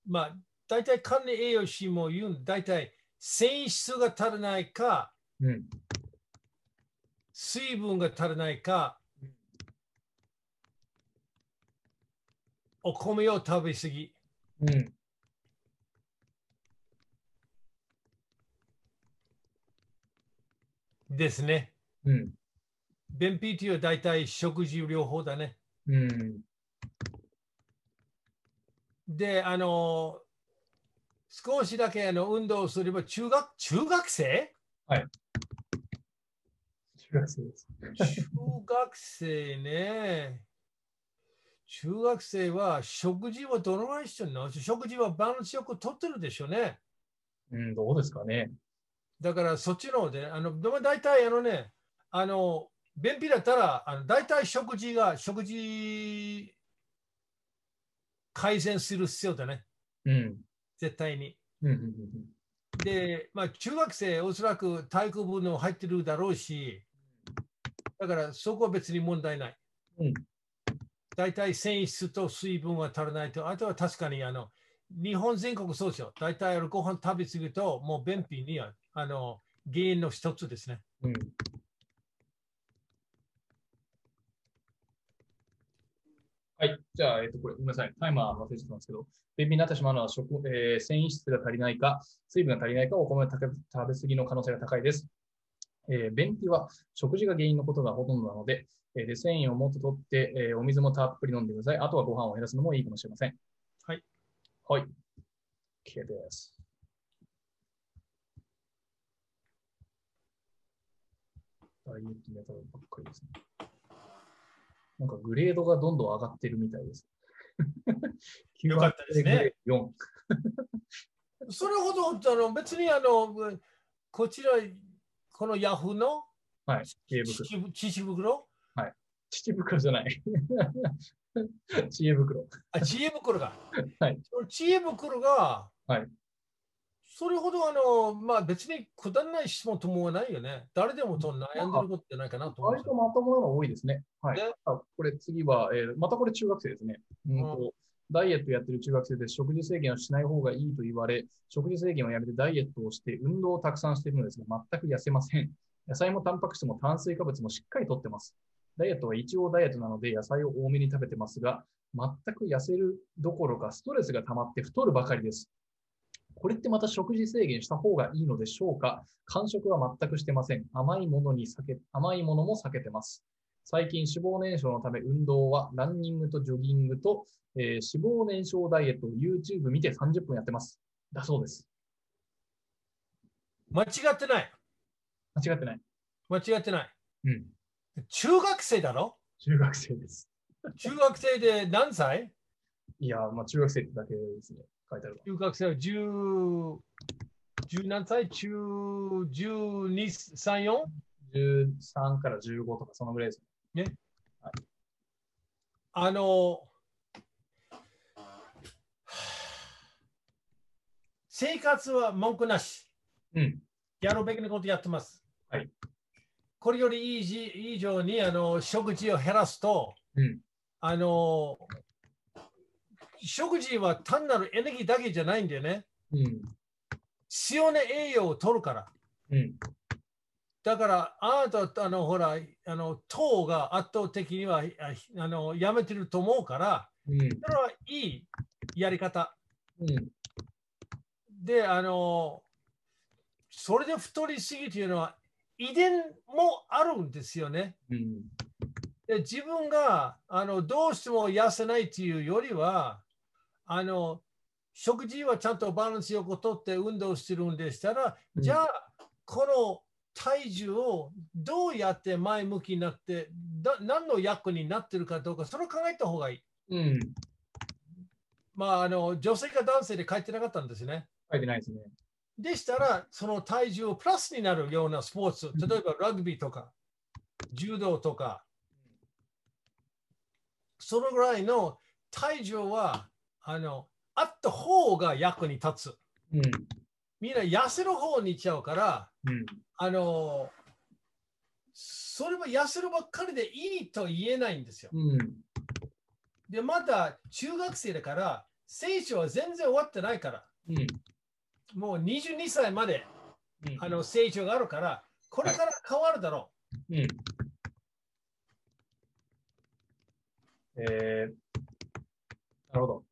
まあ、大体管理栄養士も言うん、大体繊維質が足らないか、うん。水分が足らないか、お米を食べ過ぎ。うん。ですね。うん。便秘というのは大体食事療法だね。うん。で、あの、少しだけあの運動をすれば中学、中学生？中学生です。中学生ね。中学生は食事はどのぐらいしてるの食事はバランスよくとってるでしょうね。うん、どうですかね。だからそっちの方で、あの、でも大体あのね、あの、便秘だったら、あの大体食事が、食事改善する必要だね。うん。絶対に。うん。うんうんで、まあ、中学生、おそらく体育部の入ってるだろうし、だからそこは別に問題ない。うん大体繊維質と水分は足らないと、あとは確かにあの日本全国そうですよ。大体ご飯食べ過ぎると、もう便秘にはあの原因の一つですね。うん。はい。じゃあ、えっと、これ、ごめんなさい。タイマー忘れちゃったんですけど、便秘になってしまうのは食、えー繊維質が足りないか、水分が足りないか、お米を食べ食べ過ぎの可能性が高いです。えー便秘は食事が原因のことがほとんどなので、えーで繊維をもっと取って、えーお水もたっぷり飲んでください。あとはご飯を減らすのもいいかもしれません。はい。はい。OK です。ダイエットネタばっかりですね。なんかグレードがどんどん上がってるみたいです。よかったですね。4。それほどあの別にあのこちら、このヤフーのはい。知恵袋。父父袋父袋じゃない。知恵袋。あ、知恵袋が。はい知恵袋が、はいそれほどあの、まあ別にくだらない質問と思わないよね。誰でもと悩んでることじゃないかなと思う割。とまともなのが多いですね。はい。これ次は、えーまたこれ中学生ですね。うんとダイエットやってる中学生で食事制限をしない方がいいと言われ、食事制限をやめてダイエットをして運動をたくさんしているのですが、全く痩せません。野菜もタンパク質も炭水化物もしっかりとってます。ダイエットは一応ダイエットなので野菜を多めに食べてますが、全く痩せるどころかストレスが溜まって太るばかりです。これってまた食事制限した方がいいのでしょうか？間食は全くしてません。甘いものに避け、甘いものも避けてます。最近脂肪燃焼のため運動はランニングとジョギングと、えー脂肪燃焼ダイエットを YouTube 見て30分やってます。だそうです。間違ってない。間違ってない。間違ってない。うん。中学生だろ？中学生です。中学生で何歳？いやー、まあ中学生ってだけですね。書いてあるわ。中学生は10、10何歳？中、12、3、4? 13から15とかそのぐらいです。あの、生活は文句なし。うん。やるべきなことやってます。はい。これよりいいじ以上にあの食事を減らすと、うん。あの食事は単なるエネルギーだけじゃないんだよね。うん。必要な栄養を取るから。うん。だから、あなた、あの、ほら、あの、糖が圧倒的にはああのやめてると思うから、うん。それはいいやり方。うん。で、あの、それで太りすぎというのは遺伝もあるんですよね。うん。で自分があのどうしても痩せないというよりは、あの食事はちゃんとバランスよくとって運動してるんでしたら、うんじゃあ、この体重をどうやって前向きになって、だ何の役になってるかどうか、それを考えた方がいい。うん。まあ、あの女性か男性で書いてなかったんですね。書いてないですね。でしたら、その体重をプラスになるようなスポーツ、例えばラグビーとか、柔道とか、そのぐらいの体重はあのあった方が役に立つ。うん。みんな痩せる方に行っちゃうから、うん。あのそれも痩せるばっかりでいいと言えないんですよ。うん。で、まだ中学生だから、成長は全然終わってないから、うん。もう22歳までうんあの成長があるから、これから変わるだろうん。えー、なるほど。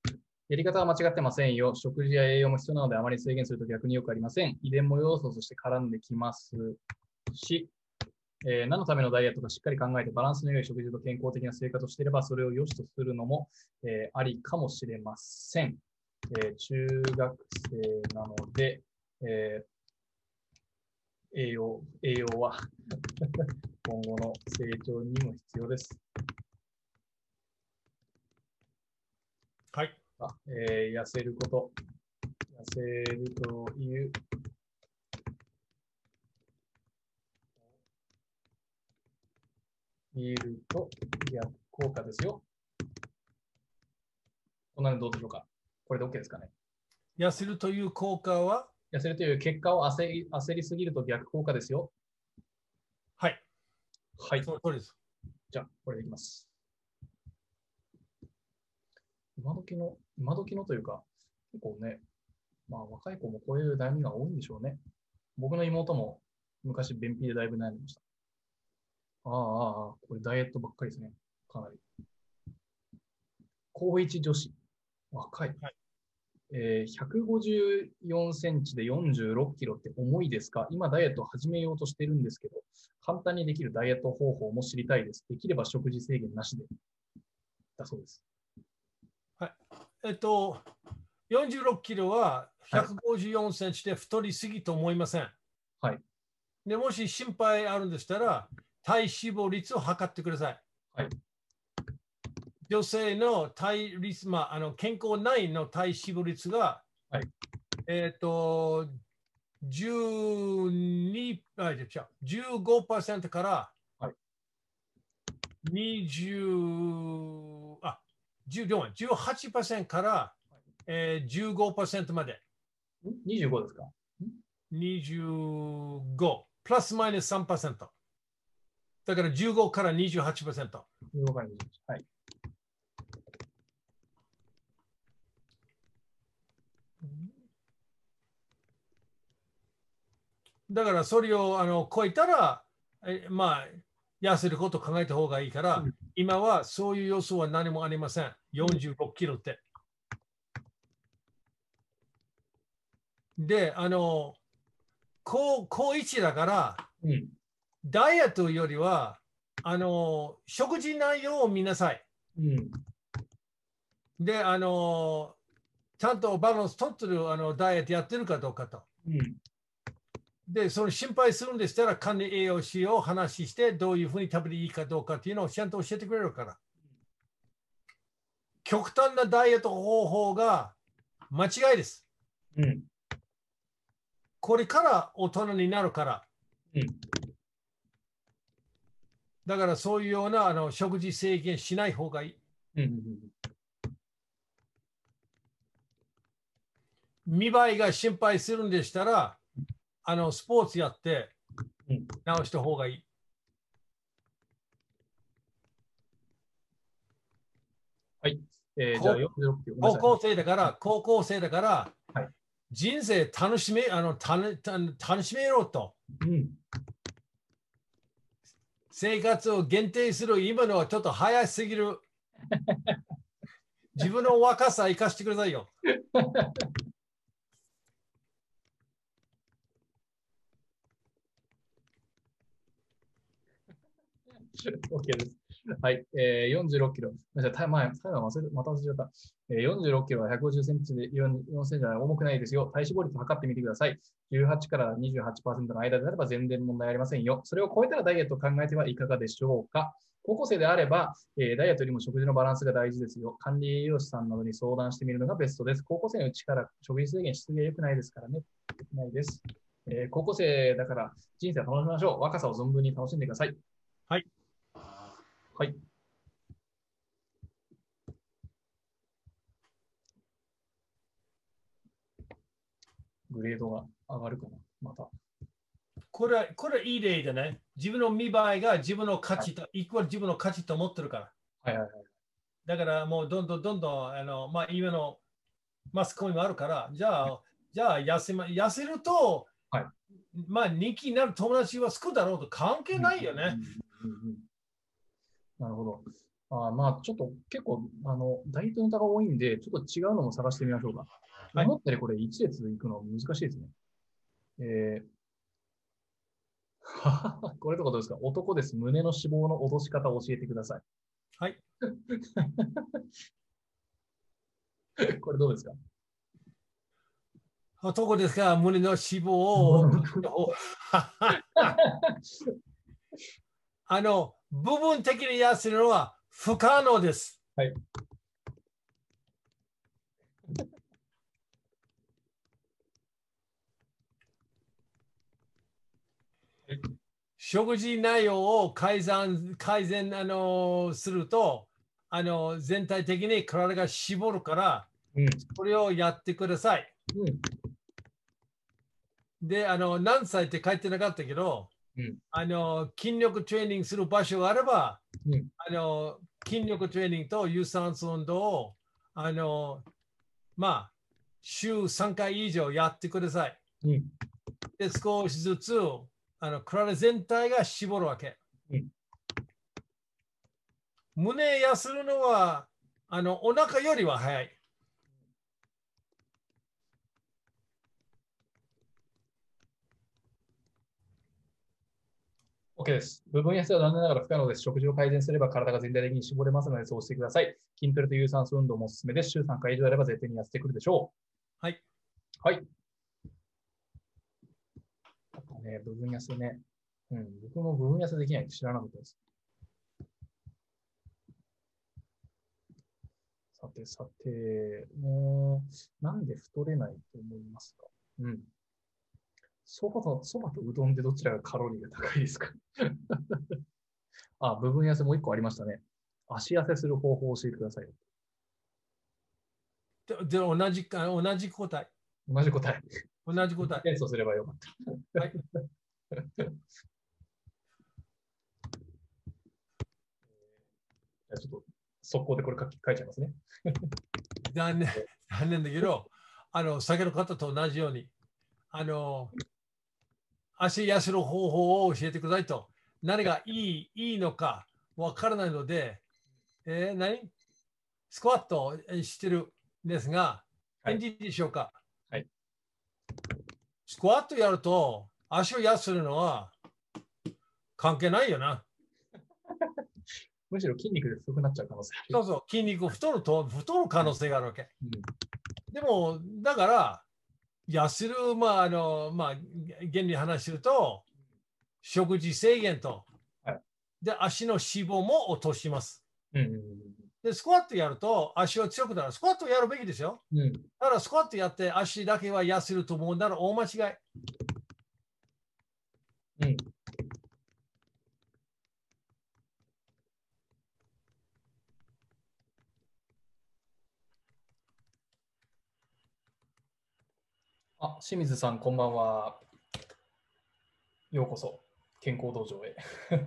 やり方は間違ってませんよ。食事や栄養も必要なのであまり制限すると逆によくありません。遺伝も要素として絡んできますし、えー何のためのダイエットかしっかり考えてバランスの良い食事と健康的な生活をしていればそれを良しとするのも、えーありかもしれません。えー中学生なので、え栄養、栄養は 今後の成長にも必要です。はい。あえー痩せること、痩せるという、見ると逆効果ですよ。こんなのどうでしょうか？これで OK ですかね？痩せるという効果は、痩せるという結果を焦り焦りすぎると逆効果ですよ。はい。はい。その通りです。じゃあ、これでいきます。今時の、今時のというか、結構ね、まあ若い子もこういう悩みが多いんでしょうね。僕の妹も昔便秘でだいぶ悩んでました。ああ、ああ、ああこれダイエットばっかりですね。かなり。高一女子。若い。はいえー154センチで46キロって重いですか？今ダイエットを始めようとしてるんですけど、簡単にできるダイエット方法も知りたいです。できれば食事制限なしで。だそうです。えっと、46キロは154センチで太りすぎと思いません。はい。でもし心配あるんでしたら、体脂肪率を測ってください。はい。女性の体率、まあ、あの健康内の体脂肪率が、はいえっと、12あ違う15%からはい20あ14 18%から、えー、15%までん ?25 ですか？25プラスマイナス3%だから15から28%了解です。はい。だからそれをあの超えたら、えまあ、痩せることを考えた方がいいから、うん今はそういう要素は何もありません。46キロって。で、あの、高高1だから、うん。ダイエットよりは、あの、食事内容を見なさい。うん。で、あの、ちゃんとバランス取ってるあのダイエットやってるかどうかと。うん。で、その心配するんでしたら、管理栄養士を話して、どういうふうに食べていいかどうかっていうのをちゃんと教えてくれるから。極端なダイエット方法が間違いです。うん。これから大人になるから。うんだからそういうようなあの食事制限しない方がいい。うん。見栄えが心配するんでしたら、あの、スポーツやってうん直した方がいい。えーじゃあ46キロ。ごめんなさい高校生だから、高校生だから、はい人生楽しめ、あの、たのた楽しめろと。うん。生活を限定する今のはちょっと早すぎる。自分の若さ生かしてくださいよ。OK です。はい。えー、46キロ。じゃあ、タイマー、タイマー忘れまた忘れちゃった。えー、46キロは150センチで4センチじゃない、重くないですよ。体脂肪率測ってみてください。18から28%の間であれば全然問題ありませんよ。それを超えたらダイエットを考えてはいかがでしょうか。高校生であれば、えーダイエットよりも食事のバランスが大事ですよ。管理栄養士さんなどに相談してみるのがベストです。高校生のうちから食事制限しすぎは良くないですからね。良くないです。えー高校生だから人生を楽しみましょう。若さを存分に楽しんでくださ。い。はい。グレードが上がるかな、また。これは、これはいい例でね。自分の見栄えが自分の価値と、イコール自分の価値と思ってるから。はいはいはい。だからもうどんどんどんどん、あの、まあ今のマスコミもあるから、じゃあ、じゃあ痩せ,、ま、痩せると、はいまあ人気になる友達は少だろうと関係ないよね。うんうんうんうん。なるほど。あーまあ、ちょっと結構、あの、大東ネタが多いんで、ちょっと違うのも探してみましょうか。はい思ったよりこれ一列行くの難しいですね。えー、これとかどうですか？男です。胸の脂肪の落とし方を教えてください。はい。これどうですか？男ですか？ら胸の脂肪を あの部分的に痩せるのは不可能です。はい。食事内容を改善改善あのするとあの全体的に体が絞るからうん。これをやってください。うん。で、あの何歳って書いてなかったけど、うんあの筋力トレーニングする場所があれば、うんあの筋力トレーニングと有酸素運動をあのまあ週3回以上やってください。うん。で、少しずつあの体全体が絞るわけ。うん胸痩せるのはあのお腹よりは早い。OK です。部分痩せは残念ながら不可能です。食事を改善すれば体が全体的に絞れますので、そうしてください。筋トレと有酸素運動もおすすめです。週3回以上やれば絶対に痩せてくるでしょう。はい。はい。ね、部分痩せね。うん、僕も部分痩せできないって知らなかったです。さてさて、もう、なんで太れないと思いますか？うん。そばと、そばとうどんでどちらがカロリーが高いですか？あ、部分痩せもう一個ありましたね。足痩せする方法を教えてください。でで同じか同じ答え。同じ答え。同じ答え。テストすればよかった。はい ちょっと速攻でこれ書き書いちゃいますね。残念残念だけど、あの、先の方と同じように、あの、足痩せる方法を教えてくださいと。何がいいいいのかわからないので、えー何？スクワットをしてるんですが、はい返事でしょうか、はいスクワットやると足を痩せるのは関係ないよな。むしろ筋肉で太くなっちゃう可能性ある。そうそう、筋肉太ると太る可能性があるわけ。うんでも、だから、痩せる、まあ、あの、まあ、原理話すると、食事制限と、はいで、足の脂肪も落とします。うんうんで、スクワットやると足は強くなる。スクワットやるべきですよ。うんうん。ただ、スクワットやって足だけは痩せると思うなら大間違い。うん。あ、清水さん、こんばんは。ようこそ、健康道場へ。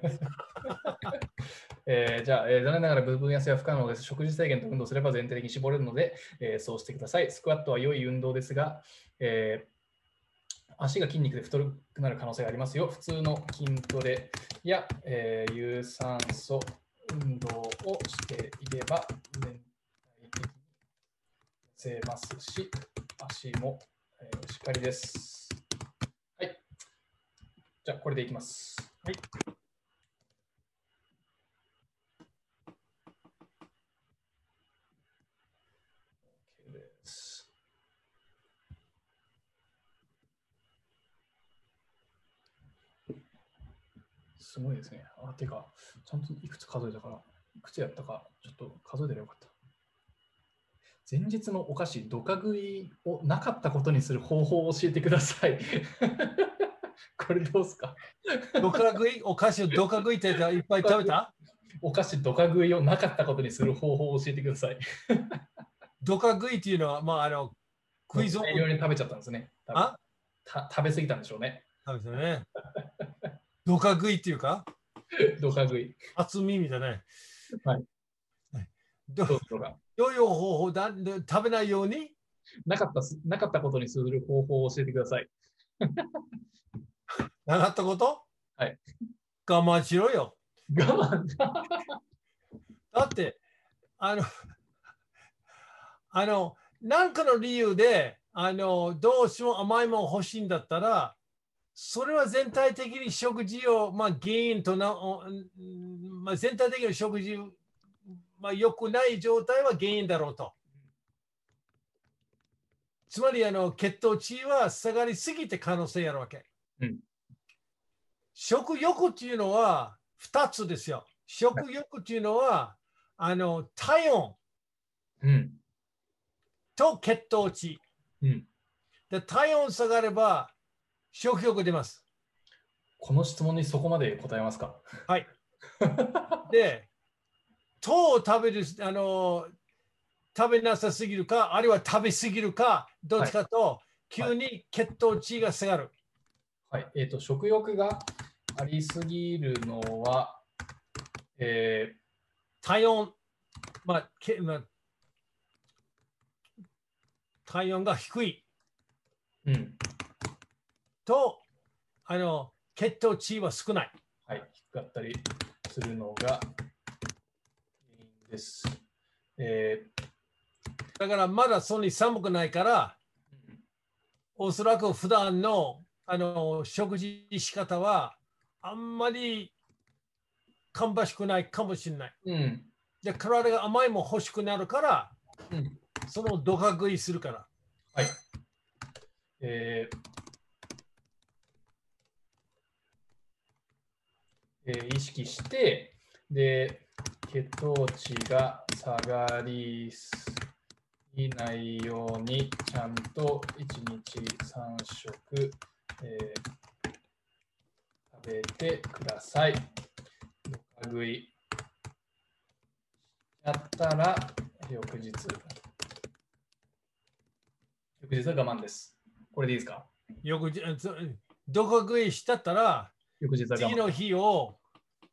えーじゃあ、えー残念ながら部分痩せは不可能です。食事制限と運動すれば全体的に絞れるので、えーそうしてください。スクワットは良い運動ですが、え足が筋肉で太くなる可能性がありますよ。普通の筋トレや、え有酸素運動をしていれば、全体的に痩せますし、足も、えーしっかりです。はい。じゃあ、これでいきます。はい。OK です。すごいですね。あ、てか、ちゃんといくつ数えたから、いくつやったか、ちょっと数えてればよかった。前日のお菓子、ドカ食いをなかったことにする方法を教えてください。これどうすか？どか食い、お菓子をどか食いっていっぱい食べた？お菓子、ドカ食いをなかったことにする方法を教えてください。どか食いっていうのは、まあ、あの、クイズを？大量に食べちゃったんですね。あ？た食べ過ぎたんでしょうね。食べたね。どか食いっていうか、ドカ食い。厚耳だね。はいはい。どどうぞがどういう方法だで食べないように？なかったすなかったことにする方法を教えてください。なかったこと？はい。我慢しろよ。我慢だって、あの、あの、なんかの理由で、あの、どうしても甘いもの欲しいんだったら、それは全体的に食事を、まあ、原因とな、まあ、全体的に食事、まあ、良くない状態は原因だろうと。つまり、あの、血糖値は下がりすぎて可能性あるわけ。うん食欲っていうのは2つですよ。食欲っていうのは、あの、体温うん。と血糖値。うん。で体温下がれば食欲出ます。この質問にそこまで答えますか？はい。で、糖を食べる、あの、食べなさすぎるか、あるいは食べすぎるか、どっちかと、急に血糖値が下がる。はい。えっ、と、食欲がありすぎるのは、え体温、まあ、けまあ、体温が低いーうん。と、あの、血糖値は少ない。はい。低かったりするのがです。えだからまだそんなに寒くないから、ーおそらく普段のあの食事仕方はあんまり芳しくないかもしれない。うん。で、体が甘いもん欲しくなるから、うんそのどか食いするから。はい。えーえー意識して、で、血糖値が下がりすぎないように、ちゃんと1日3食、えー食べてください。どか食いやったら、翌日。翌日は我慢です。これでいいですか？よくじどか食いしたったら、翌日は我慢。次の日を、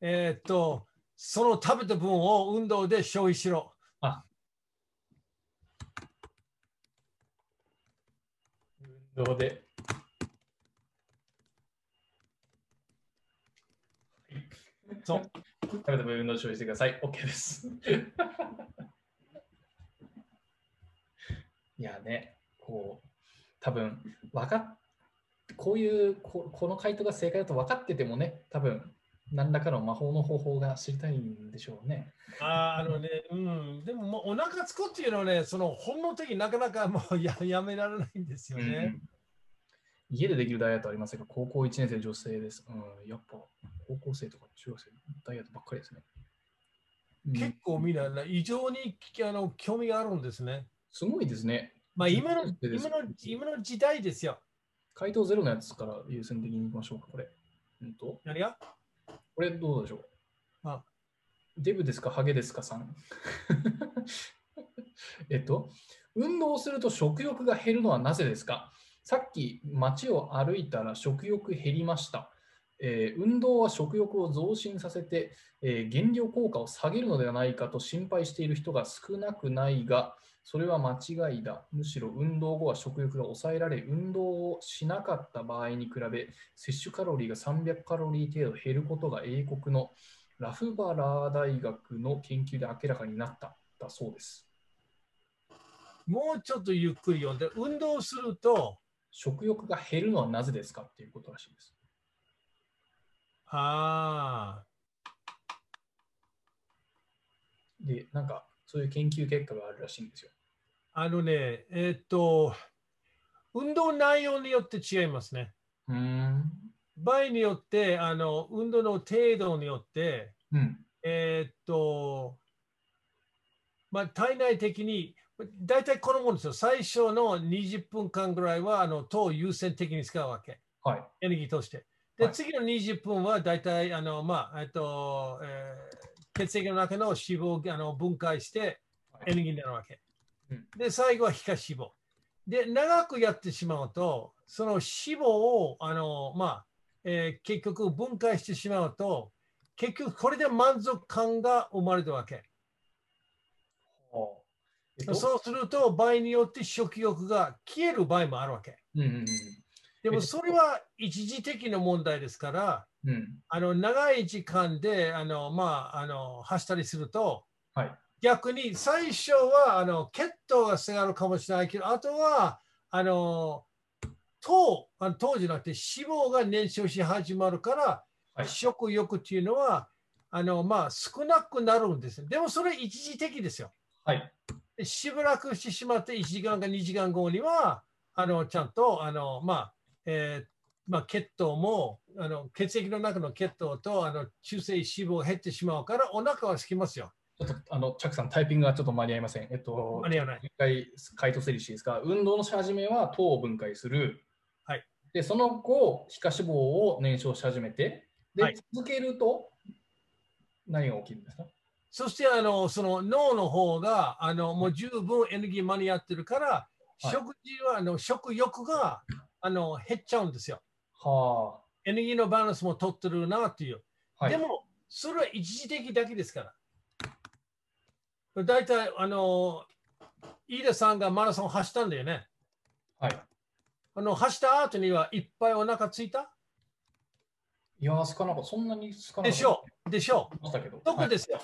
えーっと、その食べた分を運動で消費しろ。運動で。そう。食べた分運動消費してください。OK です。いやね、こう、多分分かっこういうこ、この回答が正解だと分かっててもね、多分何らかの魔法の方法が知りたいんでしょうね。あーあのね、うん、でももうお腹つくっていうのはね、その本能的になかなかもう ややめられないんですよね。うん家でできるダイエットありませんが、高校1年生女性です。うん、やっぱ高校生とか中学生、ダイエットばっかりですね。うん結構みんなな異常にあの興味があるんですね。すごいですね。まあ今の今の今の時代ですよ。回答ゼロのやつから優先的にいきましょうか、これ。うんと、何が？これどうでしょう？あデブですか、ハゲですかさん？えっと、運動をすると食欲が減るのはなぜですか？さっき街を歩いたら食欲減りました。えー運動は食欲を増進させて、えー減量効果を下げるのではないかと心配している人が少なくないが、それは間違いだ。むしろ運動後は食欲が抑えられ、運動をしなかった場合に比べ、摂取カロリーが300カロリー程度減ることが英国のラフバラー大学の研究で明らかになっただそうです。もうちょっとゆっくり読んで、運動すると、食欲が減るのはなぜですかっていうことらしいです。あで、なんかそういう研究結果があるらしいんですよ。あ、あのね、えーっと、運動内容によって違いますね。うーん。場合によって、あの運動の程度によって、うん。えーっと、まあ、体内的に、大体このものですよ。最初の20分間ぐらいはあの糖を優先的に使うわけ。はい。エネルギーとして。で、はい次の20分は大体、あの、まあ、えっと、えー血液の中の脂肪をあの分解してはいエネルギーになるわけうん。で、最後は皮下脂肪。で、長くやってしまうと、その脂肪を、あの、まあ、えー結局分解してしまうと、結局これで満足感が生まれるわけ。そうすると、場合によって食欲が消える場合もあるわけ。うんうんでもそれは一時的な問題ですから、うん。うん。あの長い時間であの、まあ、あの走ったりすると、はい。逆に最初はあの血糖が下がるかもしれないけど、あとはあの糖あの糖じゃなくて脂肪が燃焼し始まるから、はい食欲っていうのはあの、まあ、少なくなるんです。でもそれ一時的ですよ。はい。でしばらくしてしまって1時間か2時間後にはあのちゃんとあの、まあえーまあ、血糖もあの血液の中の血糖とあの中性脂肪が減ってしまうからお腹は空きますよ。ちょっと、あの、チャックさん、タイピングがちょっと間に合いません。えっと、間に合わない一回回答整理していいですか？運動のし始めは糖を分解する。はい。で、その後、皮下脂肪を燃焼し始めて、で、はい続けると、何が起きるんですか？そしてあのその脳の方があのもう十分エネルギー間に合ってるから、い食事はあの食欲があの減っちゃうんですよ。はエネルギーのバランスも取ってるなっていう。あ。はい。でも、それは一時的だけですから。大体、あの、飯田さんがマラソン走ったんだよね。はい。あの走った後にはいっぱいお腹ついた？いやー、少なか。そんなに少なかった。でしょう。でしょう。ど。どこですよ。は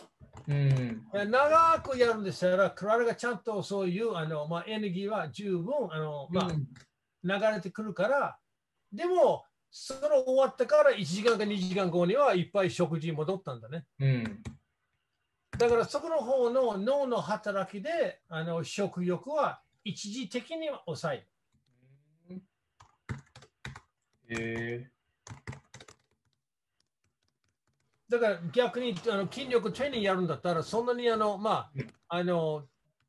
い、うん。え長くやるんでしたら、体がちゃんとそういうあの、まあ、エネルギーは十分あの、まあ、うん流れてくるから、でも、その終わってから1時間か2時間後にはいっぱい食事に戻ったんだね。うん。だからそこの方の脳の働きであの食欲は一時的には抑える。えだから逆にあの筋力トレーニングやるんだったらそんなにあの、まうんあ、あの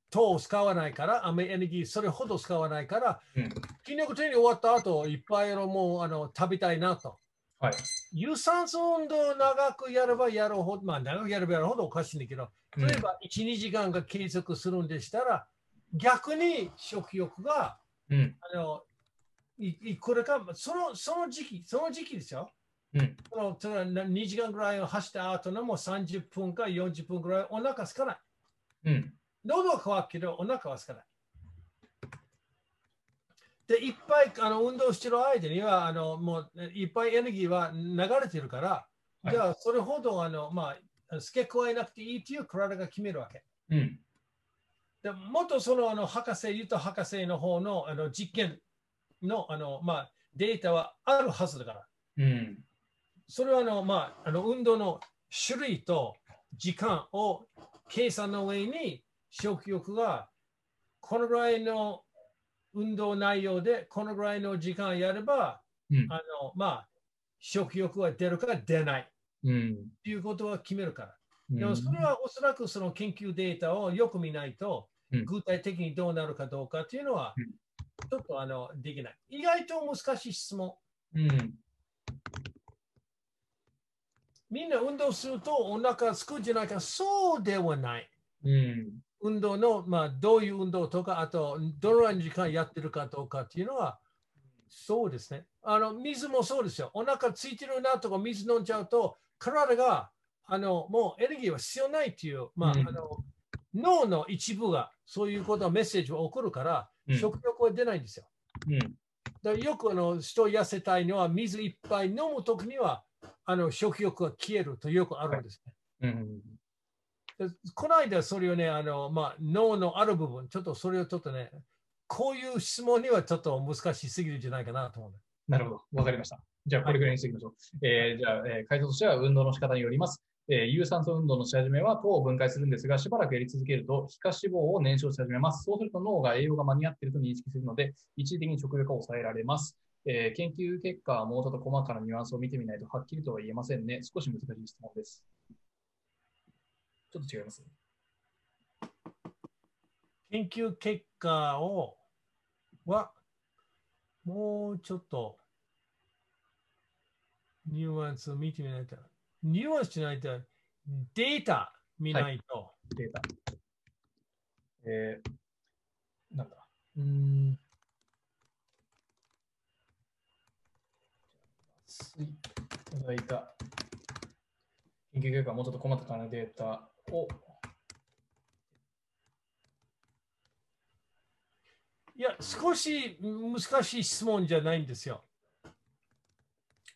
糖を使わないから、あんまりエネルギーそれほど使わないから、ーうん。筋力トレーニング終わった後いっぱいあのもうあの食べたいなと。はい。有酸素運動を長くやればやるほど、まあ長くやればやるほどおかしいんだけど、うん例えば1、2時間が継続するんでしたら、逆に食欲がうん。あのいいこれかそのその時期、その時期ですよ。うん。そのその2時間ぐらいを走った後のもう30分か40分ぐらいお腹空かない。うん。喉は乾くけどお腹は空かない。で、いっぱいあの運動してる間にはあのもういっぱいエネルギーは流れてるから、はいじゃあそれほどあの、まあ、付け加えなくていいっていう体が決めるわけ。うん。でもっとそのあの博士、ユト博士の方のあの実験のあの、まあ、データはあるはずだから。うん。それはあの、まあ、あの運動の種類と時間を計算の上に食欲がこのぐらいの運動内容でこのぐらいの時間やれば、うんあのまあ、食欲は出るか出ないうん。ということは決めるから。うんでもそれはおそらくその研究データをよく見ないと、うん具体的にどうなるかどうかっていうのはうんちょっとあのできない。意外と難しい質問。うん。みんな運動するとお腹すくんじゃないか、そうではない。うん。運動の、まあ、どういう運動とか、あとどのぐらいの時間やってるかどうかっていうのは、そうですね。あの水もそうですよ。お腹ついてるなとか水飲んじゃうと、体があのもうエネルギーは必要ないっていう、まあ、うんあの脳の一部がそういうことをメッセージを送るから、うん食欲は出ないんですよ。うん。だからよくあの人痩せたいのは水いっぱい飲むときにはあの食欲が消えるとよくあるんですね。うん。でこの間それをね、あのまあ、脳のある部分、ちょっとそれをちょっとね、こういう質問にはちょっと難しすぎるんじゃないかなと思う、なるほど。わかりました。じゃあ、これぐらいにしておきましょう。えーじゃあ、えー回答としては、運動の仕方によります。えー有酸素運動のし始めは糖を分解するんですが、しばらくやり続けると、皮下脂肪を燃焼し始めます。そうすると脳が栄養が間に合っていると認識するので、一時的に食欲を抑えられます。えー研究結果はもうちょっと細かなニュアンスを見てみないとはっきりとは言えませんね。少し難しい質問です。ちょっと違います研究結果をはもうちょっとニュアンスを見てみないと。ニュアンスじゃないとデータ見ないと。データ。えー、なんだ。うーん。いただいた研究結果、もうちょっと細かなデータを。いや、少し難しい質問じゃないんですよ。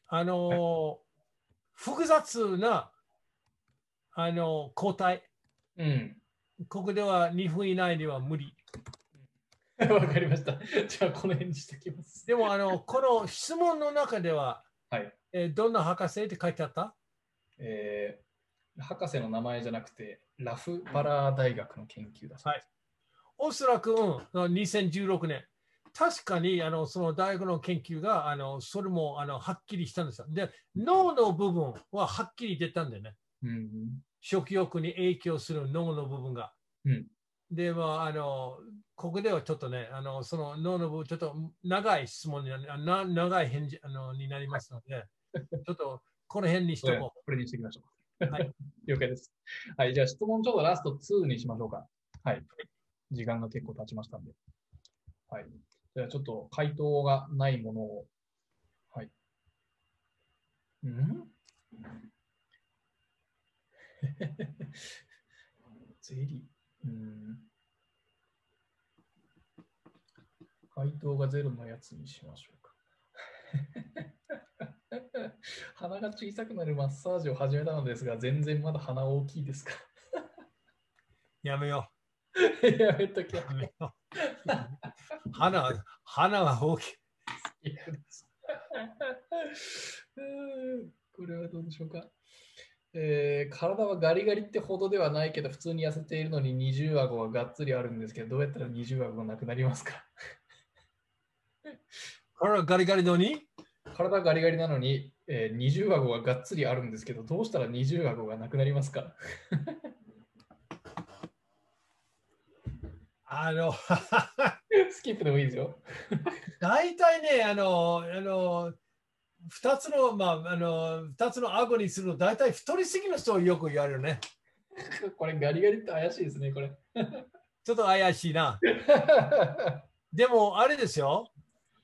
あの、複雑なあの抗体、うん。ここでは2分以内には無理。わかりました。じゃあ、この辺にしておきます。でも、あのこの質問の中では、はい。えーどんな博士って書いてあった？えー、博士の名前じゃなくて、ラフバラー大学の研究だそうです。おそらく、うん、2016年、確かにあのその大学の研究があのそれもあのはっきりしたんですよ。で、脳の部分ははっきり出たんだよね。うん。食欲に影響する脳の部分が。うんで、まあ、あのここではちょっとね、あのその脳の部分、ちょっと長い質問にな長い返事あのになりますので、ちょっとこの辺にしとここれにしておきましょう。はい了解です。はい、じゃあ質問ちょっとラスト2にしましょうか。はい。時間が結構経ちましたんで。はい。じゃあちょっと回答がないものを。はい。ん？ゼリー。うん。回答がゼロのやつにしましょうか。鼻が小さくなるマッサージを始めたのですが、全然まだ鼻大きいですか？う。やめよやめときう。やめよう鼻、鼻が大きい。う んこれはどうでしょうか、えー体はガリガリってほどではないけど、普通に痩せているのに二重顎ががっつりあるんですけど、どうやったら二重顎がなくなりますか？これはガリガリのに体はガリガリなのに、えー二重顎ががっつりあるんですけど、どうしたら二重顎がなくなりますか？あの、スキップでもいいですよ。大体ね、あの、あの、二つの、まあ、あの、二つの顎にするの、大体太りすぎの人をよく言われるね。これガリガリって怪しいですね、これ。ちょっと怪しいな。でも、あれですよ。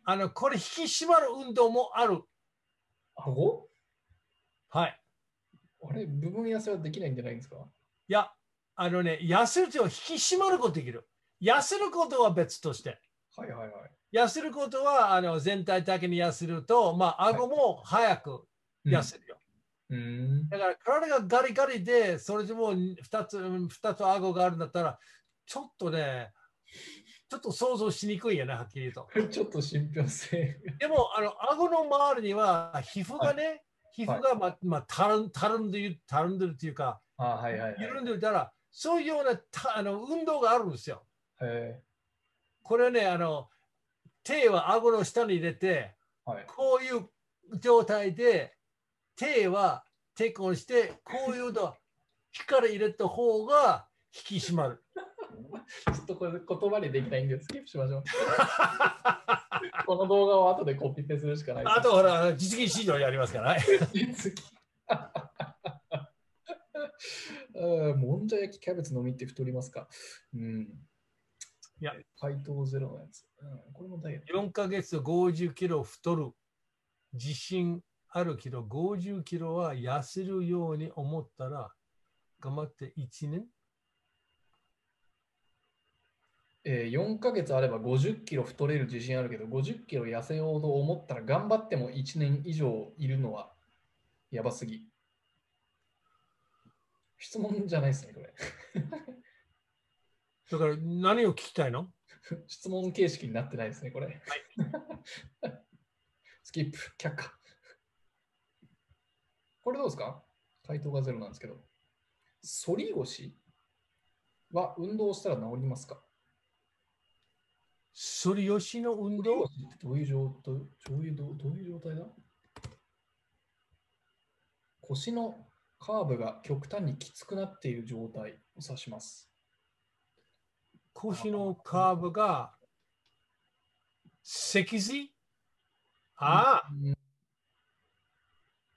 あの、これ引き締まる運動もある。顎はい。あれ、部分痩せはできないんじゃないんですか？いや、あのね、痩せると引き締まることできる。痩せることは別として。はいはいはい。痩せることはあの全体的に痩せると、まあ、顎も早く痩せるよ。うーん。だから体がガリガリで、それでも2つ、二つ顎があるんだったら、ちょっとね、ちょっと想像しにくいよね、はっきり言うと。ちょっと信憑性。でも、あの顎の周りには皮膚がね、皮膚が、まあまあ、たるんたるんでるたるんでるっていうか、あはいはいはい。緩んでるから、そういうようなたあの運動があるんですよ。へこれね、あの手は顎の下に入れて、ーはい。こういう状態で手は抵抗して、こういうと力入れた方が引き締まる。ちょっとこれ言葉にできないんでスキップしましょう。この動画を後でコピペするしかない。あとほら、実技指導やりますから。実技うんもんじゃ焼きキャベツのみって太りますかうん。いや。回答ゼロのやつ。うん、これもダイエット。4ヶ月50キロ太る。自信あるけど、50キロは痩せるように思ったら、頑張って1年えー、4ヶ月あれば50キロ太れる自信あるけど、50キロ痩せようと思ったら頑張っても1年以上いるのはやばすぎ。質問じゃないですね、これ。だから何を聞きたいの？質問形式になってないですね、これ。スキップ、却下。これどうですか？回答がゼロなんですけど。反り腰は運動したら治りますか？反り腰の運動？どういう状態？どういうどうどういう状態だ？腰のカーブが極端にきつくなっている状態を指します。腰のカーブが脊髄？ああ、うん。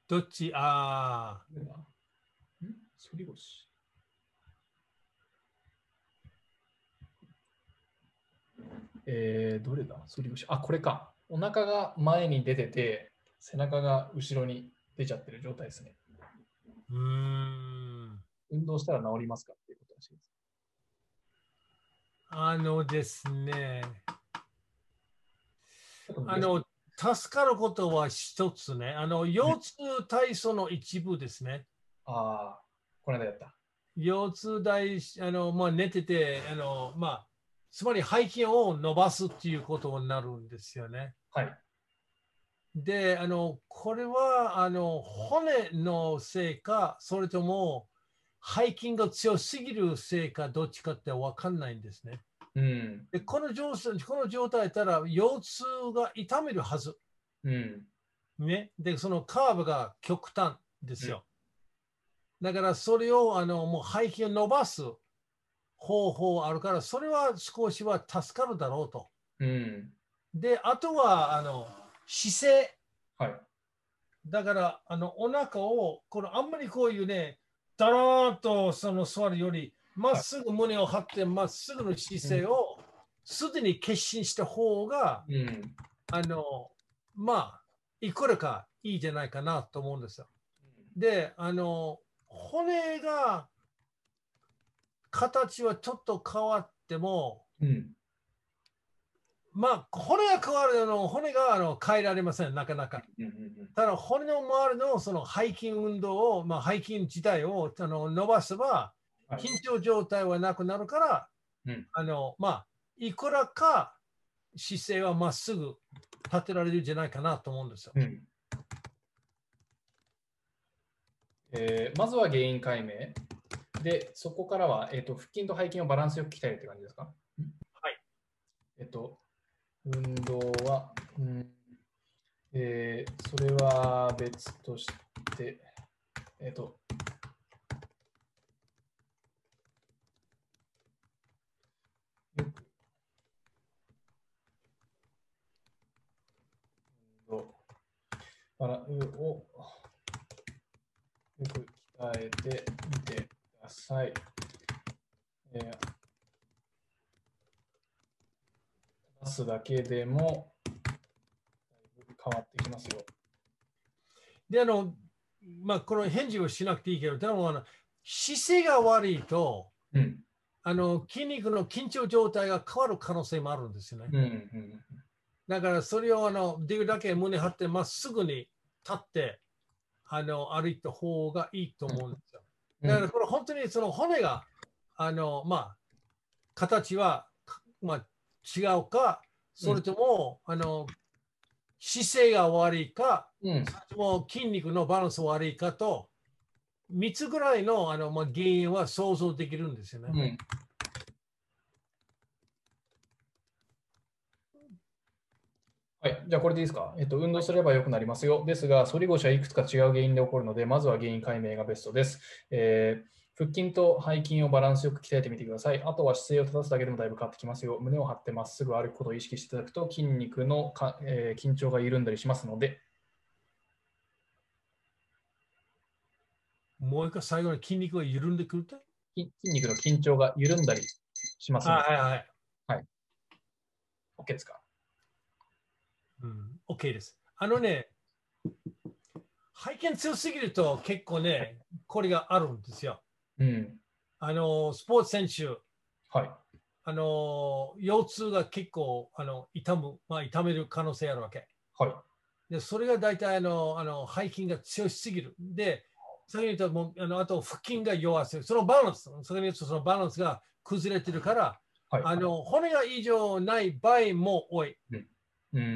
どっち？ああ、反り腰？えー、どれだ？反り腰。あ、これか。お腹が前に出てて、背中が後ろに出ちゃってる状態ですね。うーん。運動したら治りますかっていうことらしいです。あのですね、あの、助かることは一つね、あの、腰痛体操の一部ですね。ああ、この間やった。腰痛大、あの、まあ、寝てて、あの、まあ、つまり背筋を伸ばすっていうことになるんですよね。はい。で、あの、これは、あの、骨のせいか、それとも、背筋が強すぎるせいか、どっちかってわかんないんですね。うん。で、この状態、この状態たら、腰痛が痛めるはず。うん。ね。で、そのカーブが極端ですよ。だから、それを、あの、もう背筋を伸ばす方法あるから、それは少しは助かるだろうと。うん。で、あとは、あの、姿勢。はい。だから、あの、お腹を、このあんまりこういうね、だらーっとその座るより、まっすぐ胸を張って、まっすぐの姿勢を、すでに決心した方が、うん。あの、まあ、いくらかいいじゃないかなと思うんですよ。で、あの、骨が、形はちょっと変わっても、うん。まあ、骨が変わるの、骨があの変えられません、なかなか。うん。うん。ただ、骨の周りのその背筋運動を、まあ、背筋自体をあの伸ばせば、はい緊張状態はなくなるから、うんあの、まあ、いくらか姿勢はまっすぐ立てられるんじゃないかなと思うんですよ。うんえーまずは原因解明。で、そこからは、えー、と腹筋と背筋をバランスよく鍛えるって感じですか？はい。えっ、と、運動は、うんえーそれは別として、えっ、と、よく運動バラをよく鍛えてみてさい。えー出すだけでも変わってきますよ。で、あの、まあ、この返事をしなくていいけど、でもあの姿勢が悪いと、うん。あの筋肉の緊張状態が変わる可能性もあるんですよね。うんうんだからそれをあのできるだけ胸張ってまっすぐに立ってあの歩いた方がいいと思うんですだからこれ本当にその骨があのまあ形はかまあ違うかそれとも、あの姿勢が悪いかうん。それとも筋肉のバランス悪いかと3つぐらいのあの、まあ、原因は想像できるんですよね。うんはい、じゃあこれでいいですか、えっと。運動すれば良くなりますよ。ですが、反り腰はいくつか違う原因で起こるので、まずは原因解明がベストです。えー腹筋と背筋をバランスよく鍛えてみてください。あとは姿勢を正すだけでもだいぶ変わってきますよ。胸を張ってまっすぐ歩くことを意識していただくと、筋肉のか、えー緊張が緩んだりしますので、もう一回最後に筋肉が緩んでくると筋筋肉の緊張が緩んだりしますので、はいはいはい。OK ですか？うん、OK です。あのね、背筋強すぎると結構ね、これがあるんですよ。うん。あの、スポーツ選手、はい。あの、腰痛が結構あの痛む、まあ、痛める可能性あるわけ。はい。で、それが大体あの、あの背筋が強すぎる。で、先に言うともうあの、あと腹筋が弱すぎる。そのバランス、先に言うとそのバランスが崩れてるから、はい。あの骨が異常ない場合も多い。うん、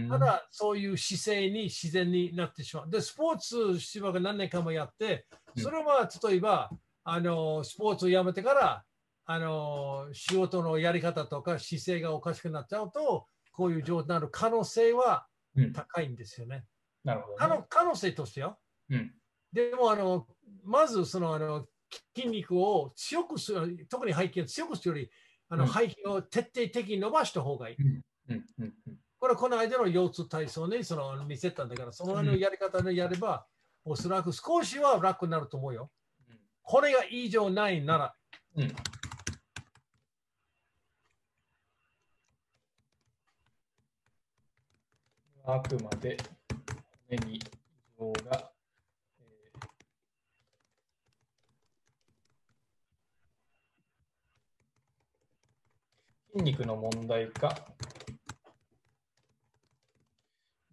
ただ、そういう姿勢に自然になってしまう。で、スポーツしばが何年間もやって、それは例えば、あのスポーツをやめてからあの仕事のやり方とか姿勢がおかしくなっちゃうと、こういう状態になる可能性はうん高いんですよね。なるほど、可ね能可能性としてよ。うん。でもあの、まずそのあの筋肉を強くする、特に背筋を強くするより、あのうん背筋を徹底的に伸ばした方がいい。うん。うん。うん。これはこの間の腰痛体操にその見せたんだから、そののやり方でやれば、おそらく少しは楽になると思うよ。これが異常ないなら、うん。あくまで骨に異常が、えー筋肉の問題か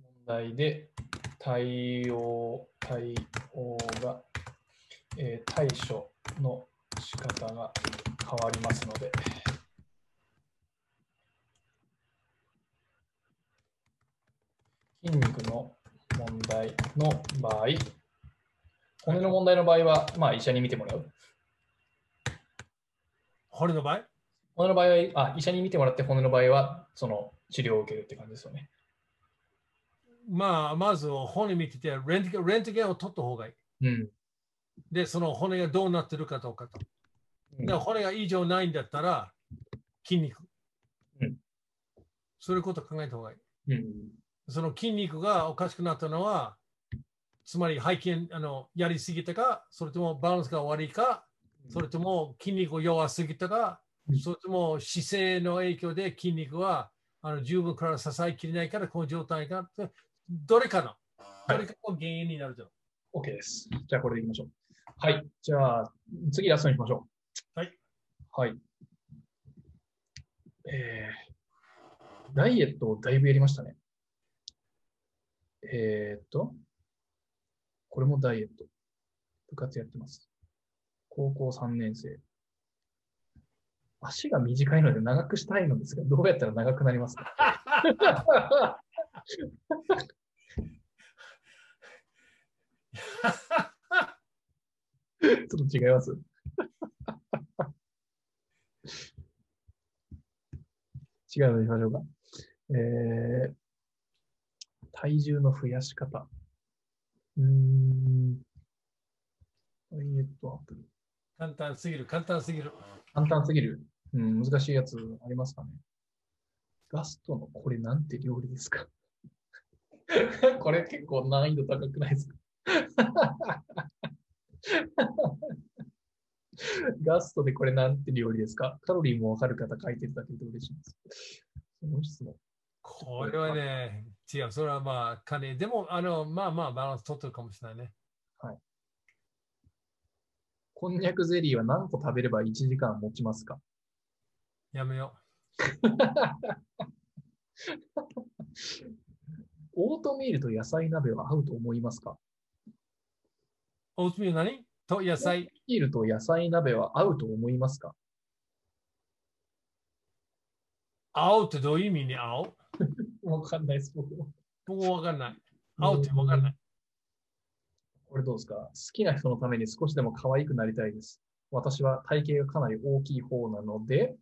問題で対応対応が、えー対処の仕方が変わりますので。筋肉の問題の場合、骨の問題の場合は、まあ、医者に見てもらう。骨の場合？骨の場合はあ、医者に見てもらって、骨の場合は、その治療を受けるって感じですよね。まあ、まず骨見ててレントゲン、レントゲンを取った方がいい。うん。で、その骨がどうなってるかどうかと。うんで骨が異常ないんだったら、筋肉。うんそういうことを考えた方がいい。うん。その筋肉がおかしくなったのは、つまり背筋あのやりすぎたか、それともバランスが悪いか、それとも筋肉弱すぎたか、うんそれとも姿勢の影響で筋肉はあの十分から支えきれないから、この状態が、どれかの、はいどれかの原因になると。OK です。じゃあ、これでいきましょう。はい。じゃあ、次ラストに行きましょう。はい。はい。えー、ダイエットをだいぶやりましたね。えー、っと、これもダイエット。部活やってます。高校3年生。足が短いので長くしたいのですが、どうやったら長くなりますか？ちょっと違います違うのにしましょうか。えー、体重の増やし方。うーん。ダイエットアプリ。簡単すぎる、簡単すぎる。簡単すぎる。うん、難しいやつありますかね。ガストのこれなんて料理ですか これ結構難易度高くないですか？ガストでこれなんて料理ですか？カロリーもわかる方書いてるだけで嬉しいです。その質問。これはね、違う、それはまあ、金。でも、あの、まあまあ、バランス取ってるかもしれないね。こんにゃくゼリーは何個食べれば1時間持ちますか？やめよ オートミールと野菜鍋は合うと思いますか？う。オートミール何？と野菜。ミールと野菜鍋は合うと思いますか？青ってどういう意味に青 わかんないです、僕も。僕もわかんない。青ってわかんない。これどうですか？好きな人のために少しでも可愛くなりたいです。私は体型がかなり大きい方なので、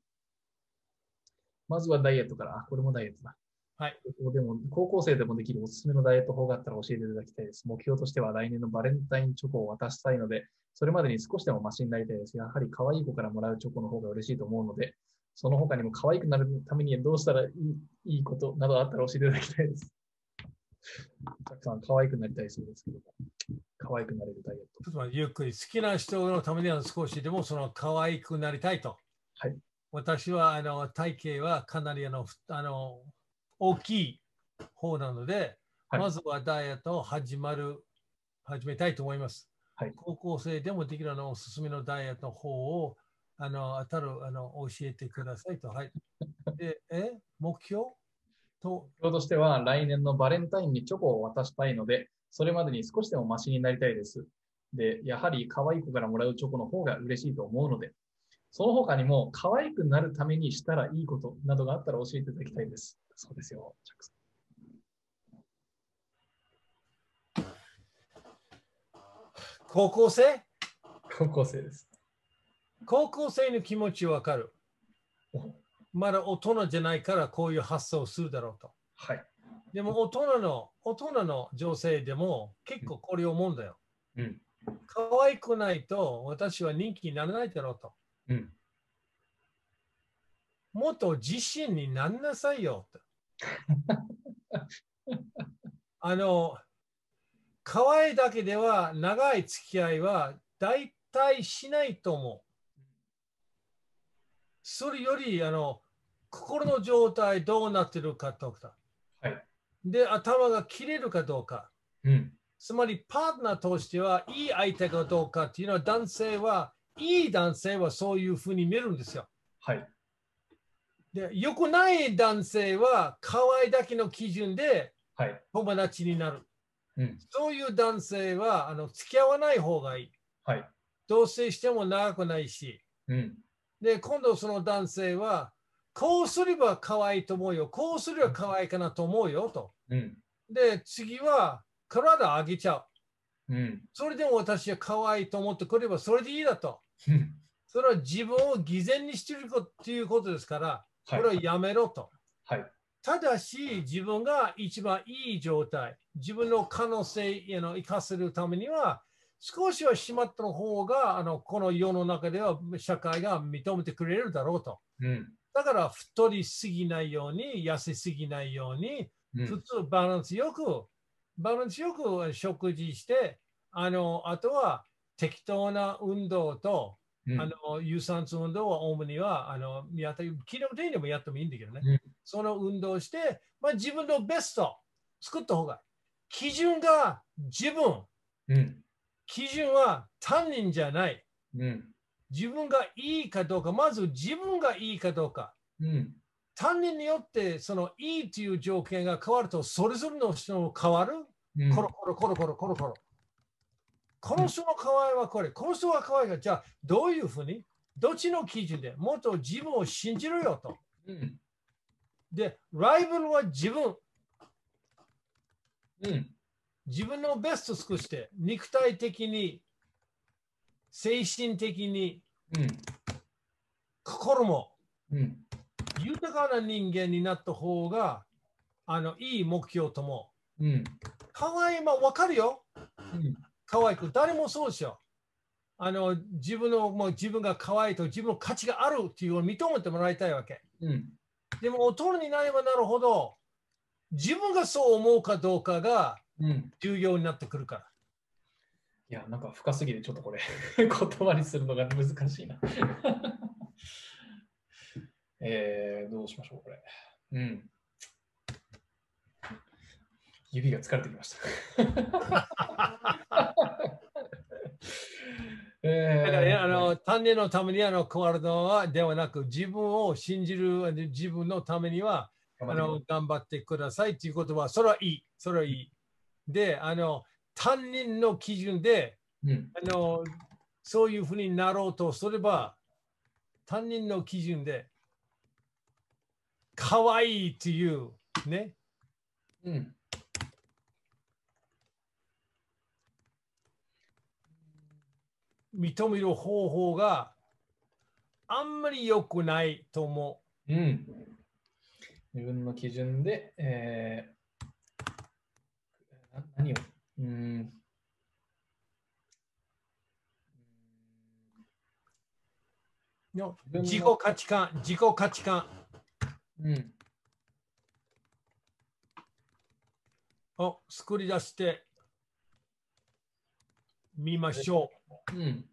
まずはダイエットから。あ、これもダイエットだ。はい。でも、高校生でもできるおすすめのダイエット法があったら教えていただきたいです。目標としては来年のバレンタインチョコを渡したいので、それまでに少しでもマシになりたいです。やはり可愛い子からもらうチョコの方が嬉しいと思うので、その他にも可愛くなるためにはどうしたらいいいいことなどあったら教えていただきたいです。たくさん可愛くなりたいそうですけども、可愛くなれるダイエット。ちょっとゆっくり。好きな人のためには少しでもその可愛くなりたいと。はい。私はあの体型はかなりあのふあの大きい方なので、はいまずはダイエットを始まる、始めたいと思います。はい高校生でもできるあのおすすめのダイエットの方をあの当たるあの教えてくださいと。はい。で、え目標？と、目標としては、来年のバレンタインにチョコを渡したいので、それまでに少しでもマシになりたいです。で、やはり可愛い子からもらうチョコの方が嬉しいと思うので、その他にも可愛くなるためにしたらいいことなどがあったら教えていただきたいです。そうですよ、ジャックさ高校生？ん。高校生です。高校生の気持ちわかるお。まだ大人じゃないからこういう発想をするだろうと。はい。でも大人の、大人の女性でも結構これを思うんだよ。うん。可愛くないと私は人気にならないだろうと。うん。もっと自信になんなさいよと。あの、可愛いだけでは長い付き合いは大体しないと思う。それより、あの、心の状態どうなってるかとか。はい。で、頭が切れるかどうか。うん。つまり、パートナーとしてはいい相手かどうかっていうのは、男性は、いい男性はそういうふうに見るんですよ。はい。で、良くない男性は、可愛いだけの基準ではい。友達になる。うん。そういう男性は、あの付き合わない方がいい。はい。同棲しても長くないし。うん。で、今度その男性は、こうすれば可愛いと思うよ。こうすれば可愛いかなと思うよと。うん。で、次は体上げちゃう。うん。それでも私は可愛いと思ってくればそれでいいだと。うん。それは自分を偽善にしているということですから、こはい。れはやめろと。はい。ただし、自分が一番いい状態、自分の可能性を生かせるためには、少しはしまった方があのこの世の中では社会が認めてくれるだろうと。うん。だから太りすぎないように、痩せすぎないように、うん普通バランスよく、バランスよく食事して、あのあとは適当な運動と、うんあの有酸素運動は主にはあのやった機能的にもやってもいいんだけどね。うんその運動をして、まあ、自分のベスト作った方がいい。基準が自分、うん。基準は他人じゃない。うん。自分がいいかどうか、まず自分がいいかどうか。うん。他人によってそのいいという条件が変わると、それぞれの人も変わる。うん。コロコロコロコロコロコロ。この人の可愛いはこれ、この人は可愛いが、じゃあどういうふうにどっちの基準でもっと自分を信じるよと。うん。で、ライバルは自分。うん。自分のベスト尽くして、肉体的に、精神的に、うん。心もうん。豊かな人間になった方が、あの、いい目標とも。うん。可愛いまあ分かるよ。うん。可愛く。誰もそうですよ。あの、自分の、もう自分が可愛いと自分の価値があるっていうのを認めてもらいたいわけ。うん。でも、大人になればなるほど、自分がそう思うかどうかがうん。重要になってくるから。いや、なんか深すぎて、ちょっとこれ、言葉にするのが難しいな。えー、どうしましょう、これ。うん。指が疲れてきました。えーだからね、あの、単年のためにあの、変わるのはではなく、自分を信じる自分のためには、あの頑張ってくださいということは、それはいい。それはいい。で、あの、担任の基準で、うん、あの、そういうふうになろうとすれば、担任の基準で、可愛いという、ね、うん。認める方法があんまり良くないと思うん。自分の基準で、えー、な何を、うん。の自己価値観、自己価値観うん。を作り出してみましょうん。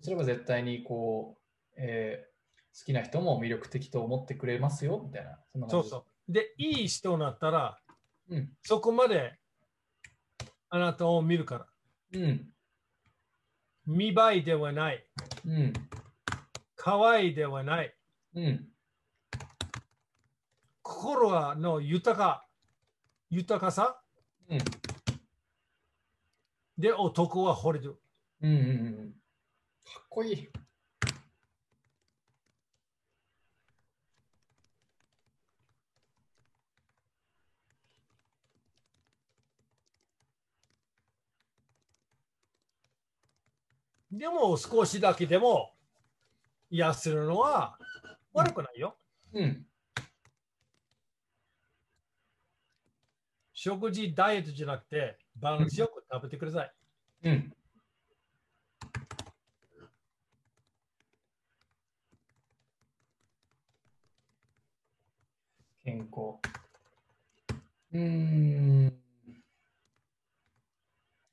すれば絶対にこう、えー好きな人も魅力的と思ってくれますよみたいな。そそうそう。で、いい人になったら、うん。そこまであなたを見るから。うん。見栄えではない。うん。可愛いではない。うん。心の豊か、豊かさ？うん。で男は惚れる。うん。うん。うん。かっこいい。でも少しだけでも痩せるのは悪くないよ。うん。食事、ダイエットじゃなくてバランスよく食べてください。うん。健康。うん。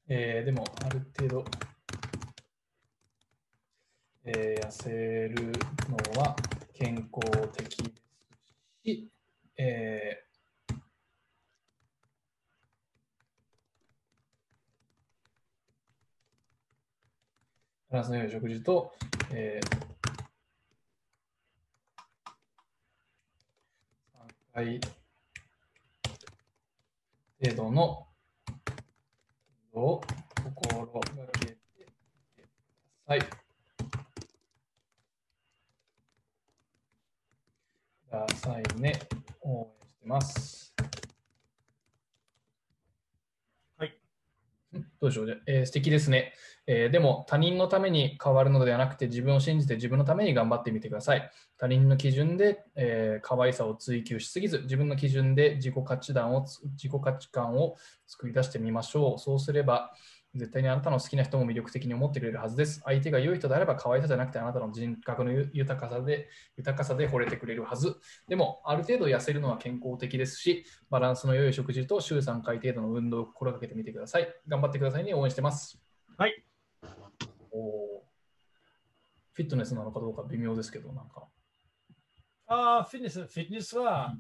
えー、でも、ある程度、えー痩せるのは健康的ですし、えー、バランスの良い食事と、えー、3回程度の運動を心がけてください。くださいね。応援してます。はい。んどうでしょう、ねえー素敵ですね、えーでも他人のために変わるのではなくて自分を信じて自分のために頑張ってみてください。他人の基準で、えー可愛さを追求しすぎず自分の基準で自己価値観を自己価値観を作り出してみましょう。そうすれば絶対にあなたの好きな人も魅力的に思ってくれるはずです。相手が良い人であれば可愛さじゃなくてあなたの人格のゆ豊かさで豊かさで惚れてくれるはず。でも、ある程度痩せるのは健康的ですし、バランスの良い食事と週3回程度の運動を心がけてみてください。頑張ってくださいね。応援してます。はい。おーフィットネスなのかどうか微妙ですけど、なんか。ああ、フィットネス、フィットネスは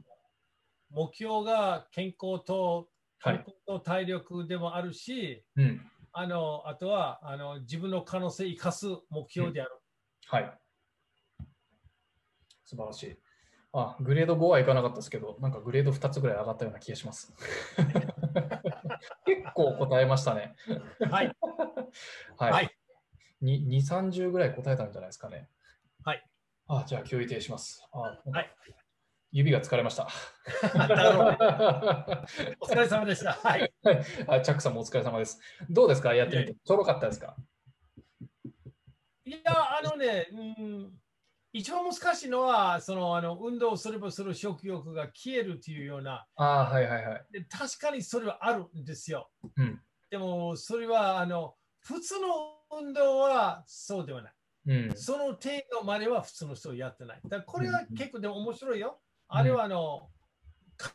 目標が健康とはい健。康と体力でもあるし、うん。あのあとはあの自分の可能性を生かす目標である。はい。素晴らしい。あ、グレード5はいかなかったですけど、なんかグレード2つぐらい上がったような気がします。結構答えましたね。はい。はい。はいに2、30ぐらい答えたんじゃないですかね。はい。あ、じゃあ、共有停止します。あ、はい。指が疲れました。お疲れ様でした。はい。あチャックさんもお疲れ様です。どうですか？やってみて。ちょろかったですか？いや、あのね、うん、一番難しいのは、そのあの運動すればする食欲が消えるというような、ああ、はいはいはい。で確かにそれはあるんですよ。うん。でも、それはあの普通の運動はそうではない。うん。その程度までは普通の人はやってない。だこれはうん結構でも面白いよ。あれはあの、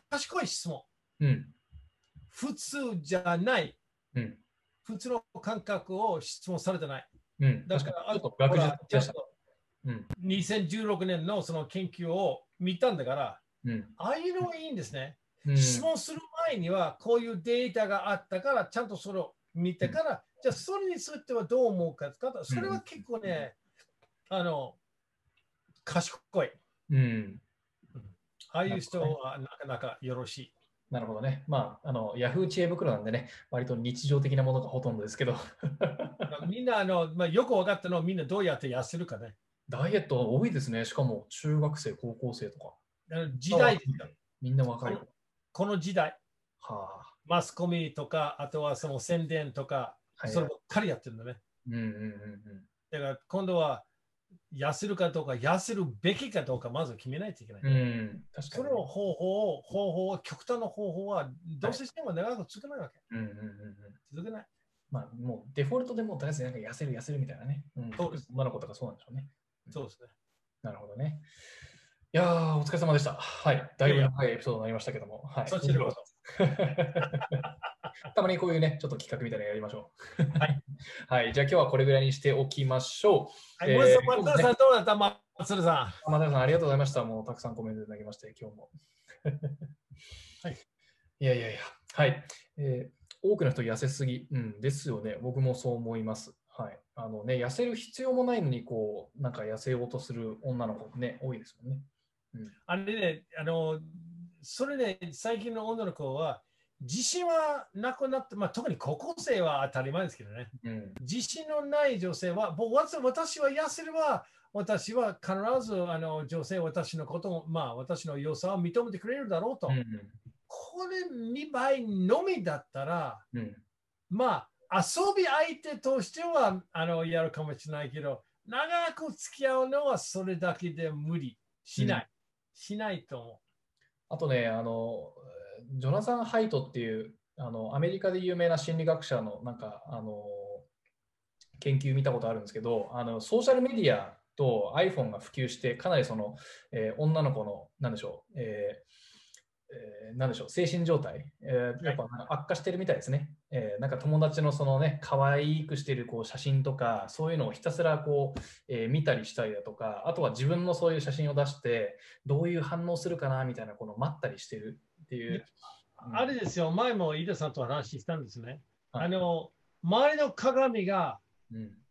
賢い質問。うん。普通じゃない。うん。普通の感覚を質問されてない。うん。だか、確からに、ちょっと学術的でしたほ。らうん。2016年のその研究を見たんだから、うん。ああいうのはいいんですね。うん。質問する前にはこういうデータがあったから、ちゃんとそれを見てから、じゃあそれについてはどう思うかとか、それは結構ね、あの、賢い。うん。ああいう人はなかなかよろしい。なるほどね。まあ、あの、ヤフー知恵袋なんでね、割と日常的なものがほとんどですけど、みんなあの、まあ、よく分かったのはみんなどうやって痩せるかね。ダイエット多いですね。しかも、中学生、高校生とか、あの時代ですよみんな若い。この時代、はあ。マスコミとか、あとはその宣伝とか、はいそればっかりやってるんだね。うんうんうんだから今度は痩せるかどうか、痩せるべきかどうか、まず決めないといけない。うん。うん。確かに。その方法を、方法を、極端な方法は、どうせしても長く続けないわけ。うんうんうんうん。続けない。まあ、もうデフォルトでもうとりあえずなんか痩せる痩せるみたいなね。うん、そうです女の子とかそうなんでしょうね。そうですね。なるほどね。いやー、お疲れ様でした。はい。だいぶ長いエピソードになりましたけども。はい。そちらこそ。たまにこういうね、ちょっと企画みたいなのやりましょう。はい。はい。じゃあ今日はこれぐらいにしておきましょう。はい、えー松田さんどうだったま松田さん。松田さん、ありがとうございました。もうたくさんコメントいただきまして、今日も。はい。いやいやいや、はい。えー、多くの人痩せすぎ、うん、ですよね。僕もそう思います。はい。あのね、痩せる必要もないのに、こう、なんか痩せようとする女の子ね、多いですもんね。うん、あれね、あの、それで、ね、最近の女の子は、自信はなくなって、まあ、特に高校生は当たり前ですけどね、うん、自信のない女性は、私は痩せれば、私は必ずあの女性、私のことを、まあ、私の良さを認めてくれるだろうと。うん、これ見栄えのみだったら、うん、まあ、遊び相手としてはあのやるかもしれないけど、長く付き合うのはそれだけで無理。しない。しないと思う。あとね、あの、ジョナサン・ハイトっていうあのアメリカで有名な心理学者のなんかあの研究見たことあるんですけどあのソーシャルメディアと iPhone が普及してかなりその、えー、女の子のなんでしょう、えーえー、なんでしょう精神状態、えー、やっぱ悪化してるみたいですね、えー、なんか友達のそのね可愛くしてるこう写真とかそういうのをひたすらこう、えー、見たりしたりだとかあとは自分のそういう写真を出してどういう反応するかなみたいなこの待ったりしてるっていう。あれですよ、前も飯田さんと話したんですね。はい、あの、周りの鏡が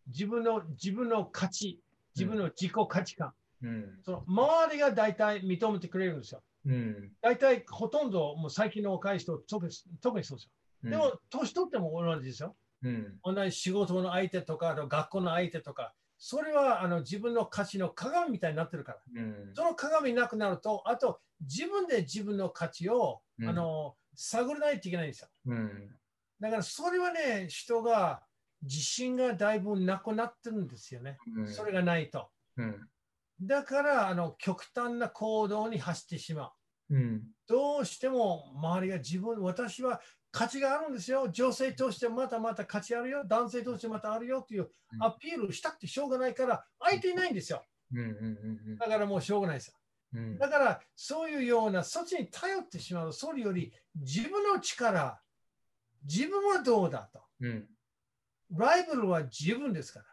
自分の、自分の価値、自分の自己価値観、うん、その周りが大体認めてくれるんですよ。うん、大体ほとんどもう最近の若い人特に特にそうですよ。でも、年取っても同じですよ。うん、同じ仕事の相手とか、学校の相手とか、それはあの自分の価値の鏡みたいになってるから、うん、その鏡なくなると、あと自分で自分の価値を、うん、あの探らないといけないんですよ。うん、だからそれはね、人が自信がだいぶなくなってるんですよね。それがないと。だからあの極端な行動に走ってしまう。どうしても周りが自分、私は価値があるんですよ。女性としてまたまた価値あるよ。男性としてまたあるよっていうアピールしたくてしょうがないから、相手いないんですよ。だからもうしょうがないですよ。だからそういうようなそっちに頼ってしまう。それより自分の力、自分はどうだと。ライバルは自分ですから。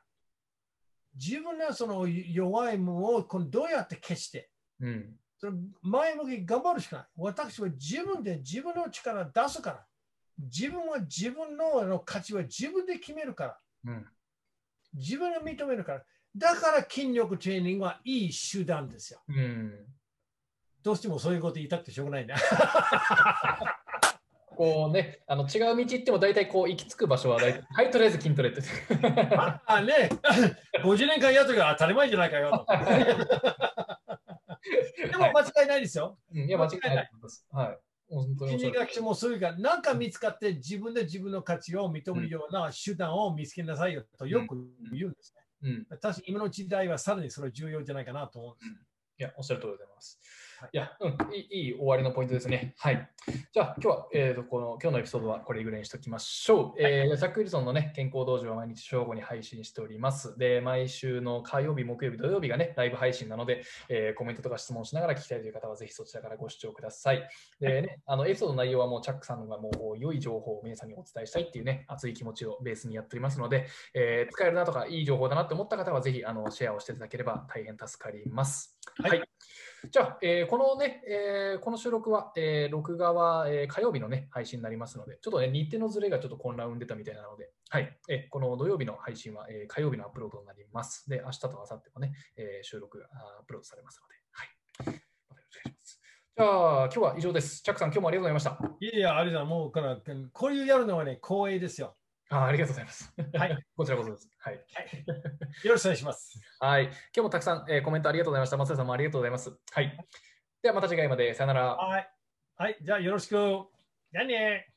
自分のその弱いものをどうやって消して、うん、その前向き頑張るしかない。私は自分で自分の力出すから。自分は自分のの価値は自分で決めるから。うん、自分が認めるから。だから筋力トレーニングはいい手段ですよ。うん、どうしてもそういうこと言いたくてしょうがないな。こうね、あの違う道行っても大体こう行き着く場所は大体、はい、とりあえず筋トレって。あ あね、50年間やるときは当たり前じゃないかよ。でも間違いないですよ。い、いや、間違いないです。はい。心理学者もそういうか、何か見つかって自分で自分の価値を認めるような手段を見つけなさいよとよく言うんですね。うん、確かに今の時代はさらにそれは重要じゃないかなと思うんです。いや、おっしゃる通りでございます。いや、うん、いいいい終わりのポイントですね。はい。じゃあ、今日は、えーと、この今日のエピソードはこれぐらいにしておきましょう。はい、えー、ジャック・ウィルソンの、ね、健康道場は毎日正午に配信しております。で、毎週の火曜日、木曜日、土曜日がね、ライブ配信なので、えー、コメントとか質問しながら聞きたいという方は、ぜひそちらからご視聴ください。でね、あのエピソードの内容はもうチャックさんがもう良い情報を皆さんにお伝えしたいっていうね、熱い気持ちをベースにやっておりますので、えー、使えるなとか、いい情報だなって思った方は、ぜひあのシェアをしていただければ大変助かります。はい、はいじゃあ、えー、このね、えー、この収録は、えー、録画は、えー、火曜日のね、配信になりますので、ちょっとね、日程のずれがちょっと混乱を生んでたみたいなので、はい、えー、この土曜日の配信は、えー、火曜日のアップロードになります。で、明日と明後日もね、えー、収録がアップロードされますので、はい。またよろしくお願いします。じゃあ、今日は以上です。チャックさん、今日もありがとうございました。いやいや、ありがとうもうから、こういうやるのはね、光栄ですよ。あありがとうございます。はい。こちらこそです。はい。よろしくお願いします。はい。今日もたくさん、えー、コメントありがとうございました。松田さんもありがとうございます。はい。ではまた次回まで。さよなら。はい。はい。じゃあよろしく。じゃあね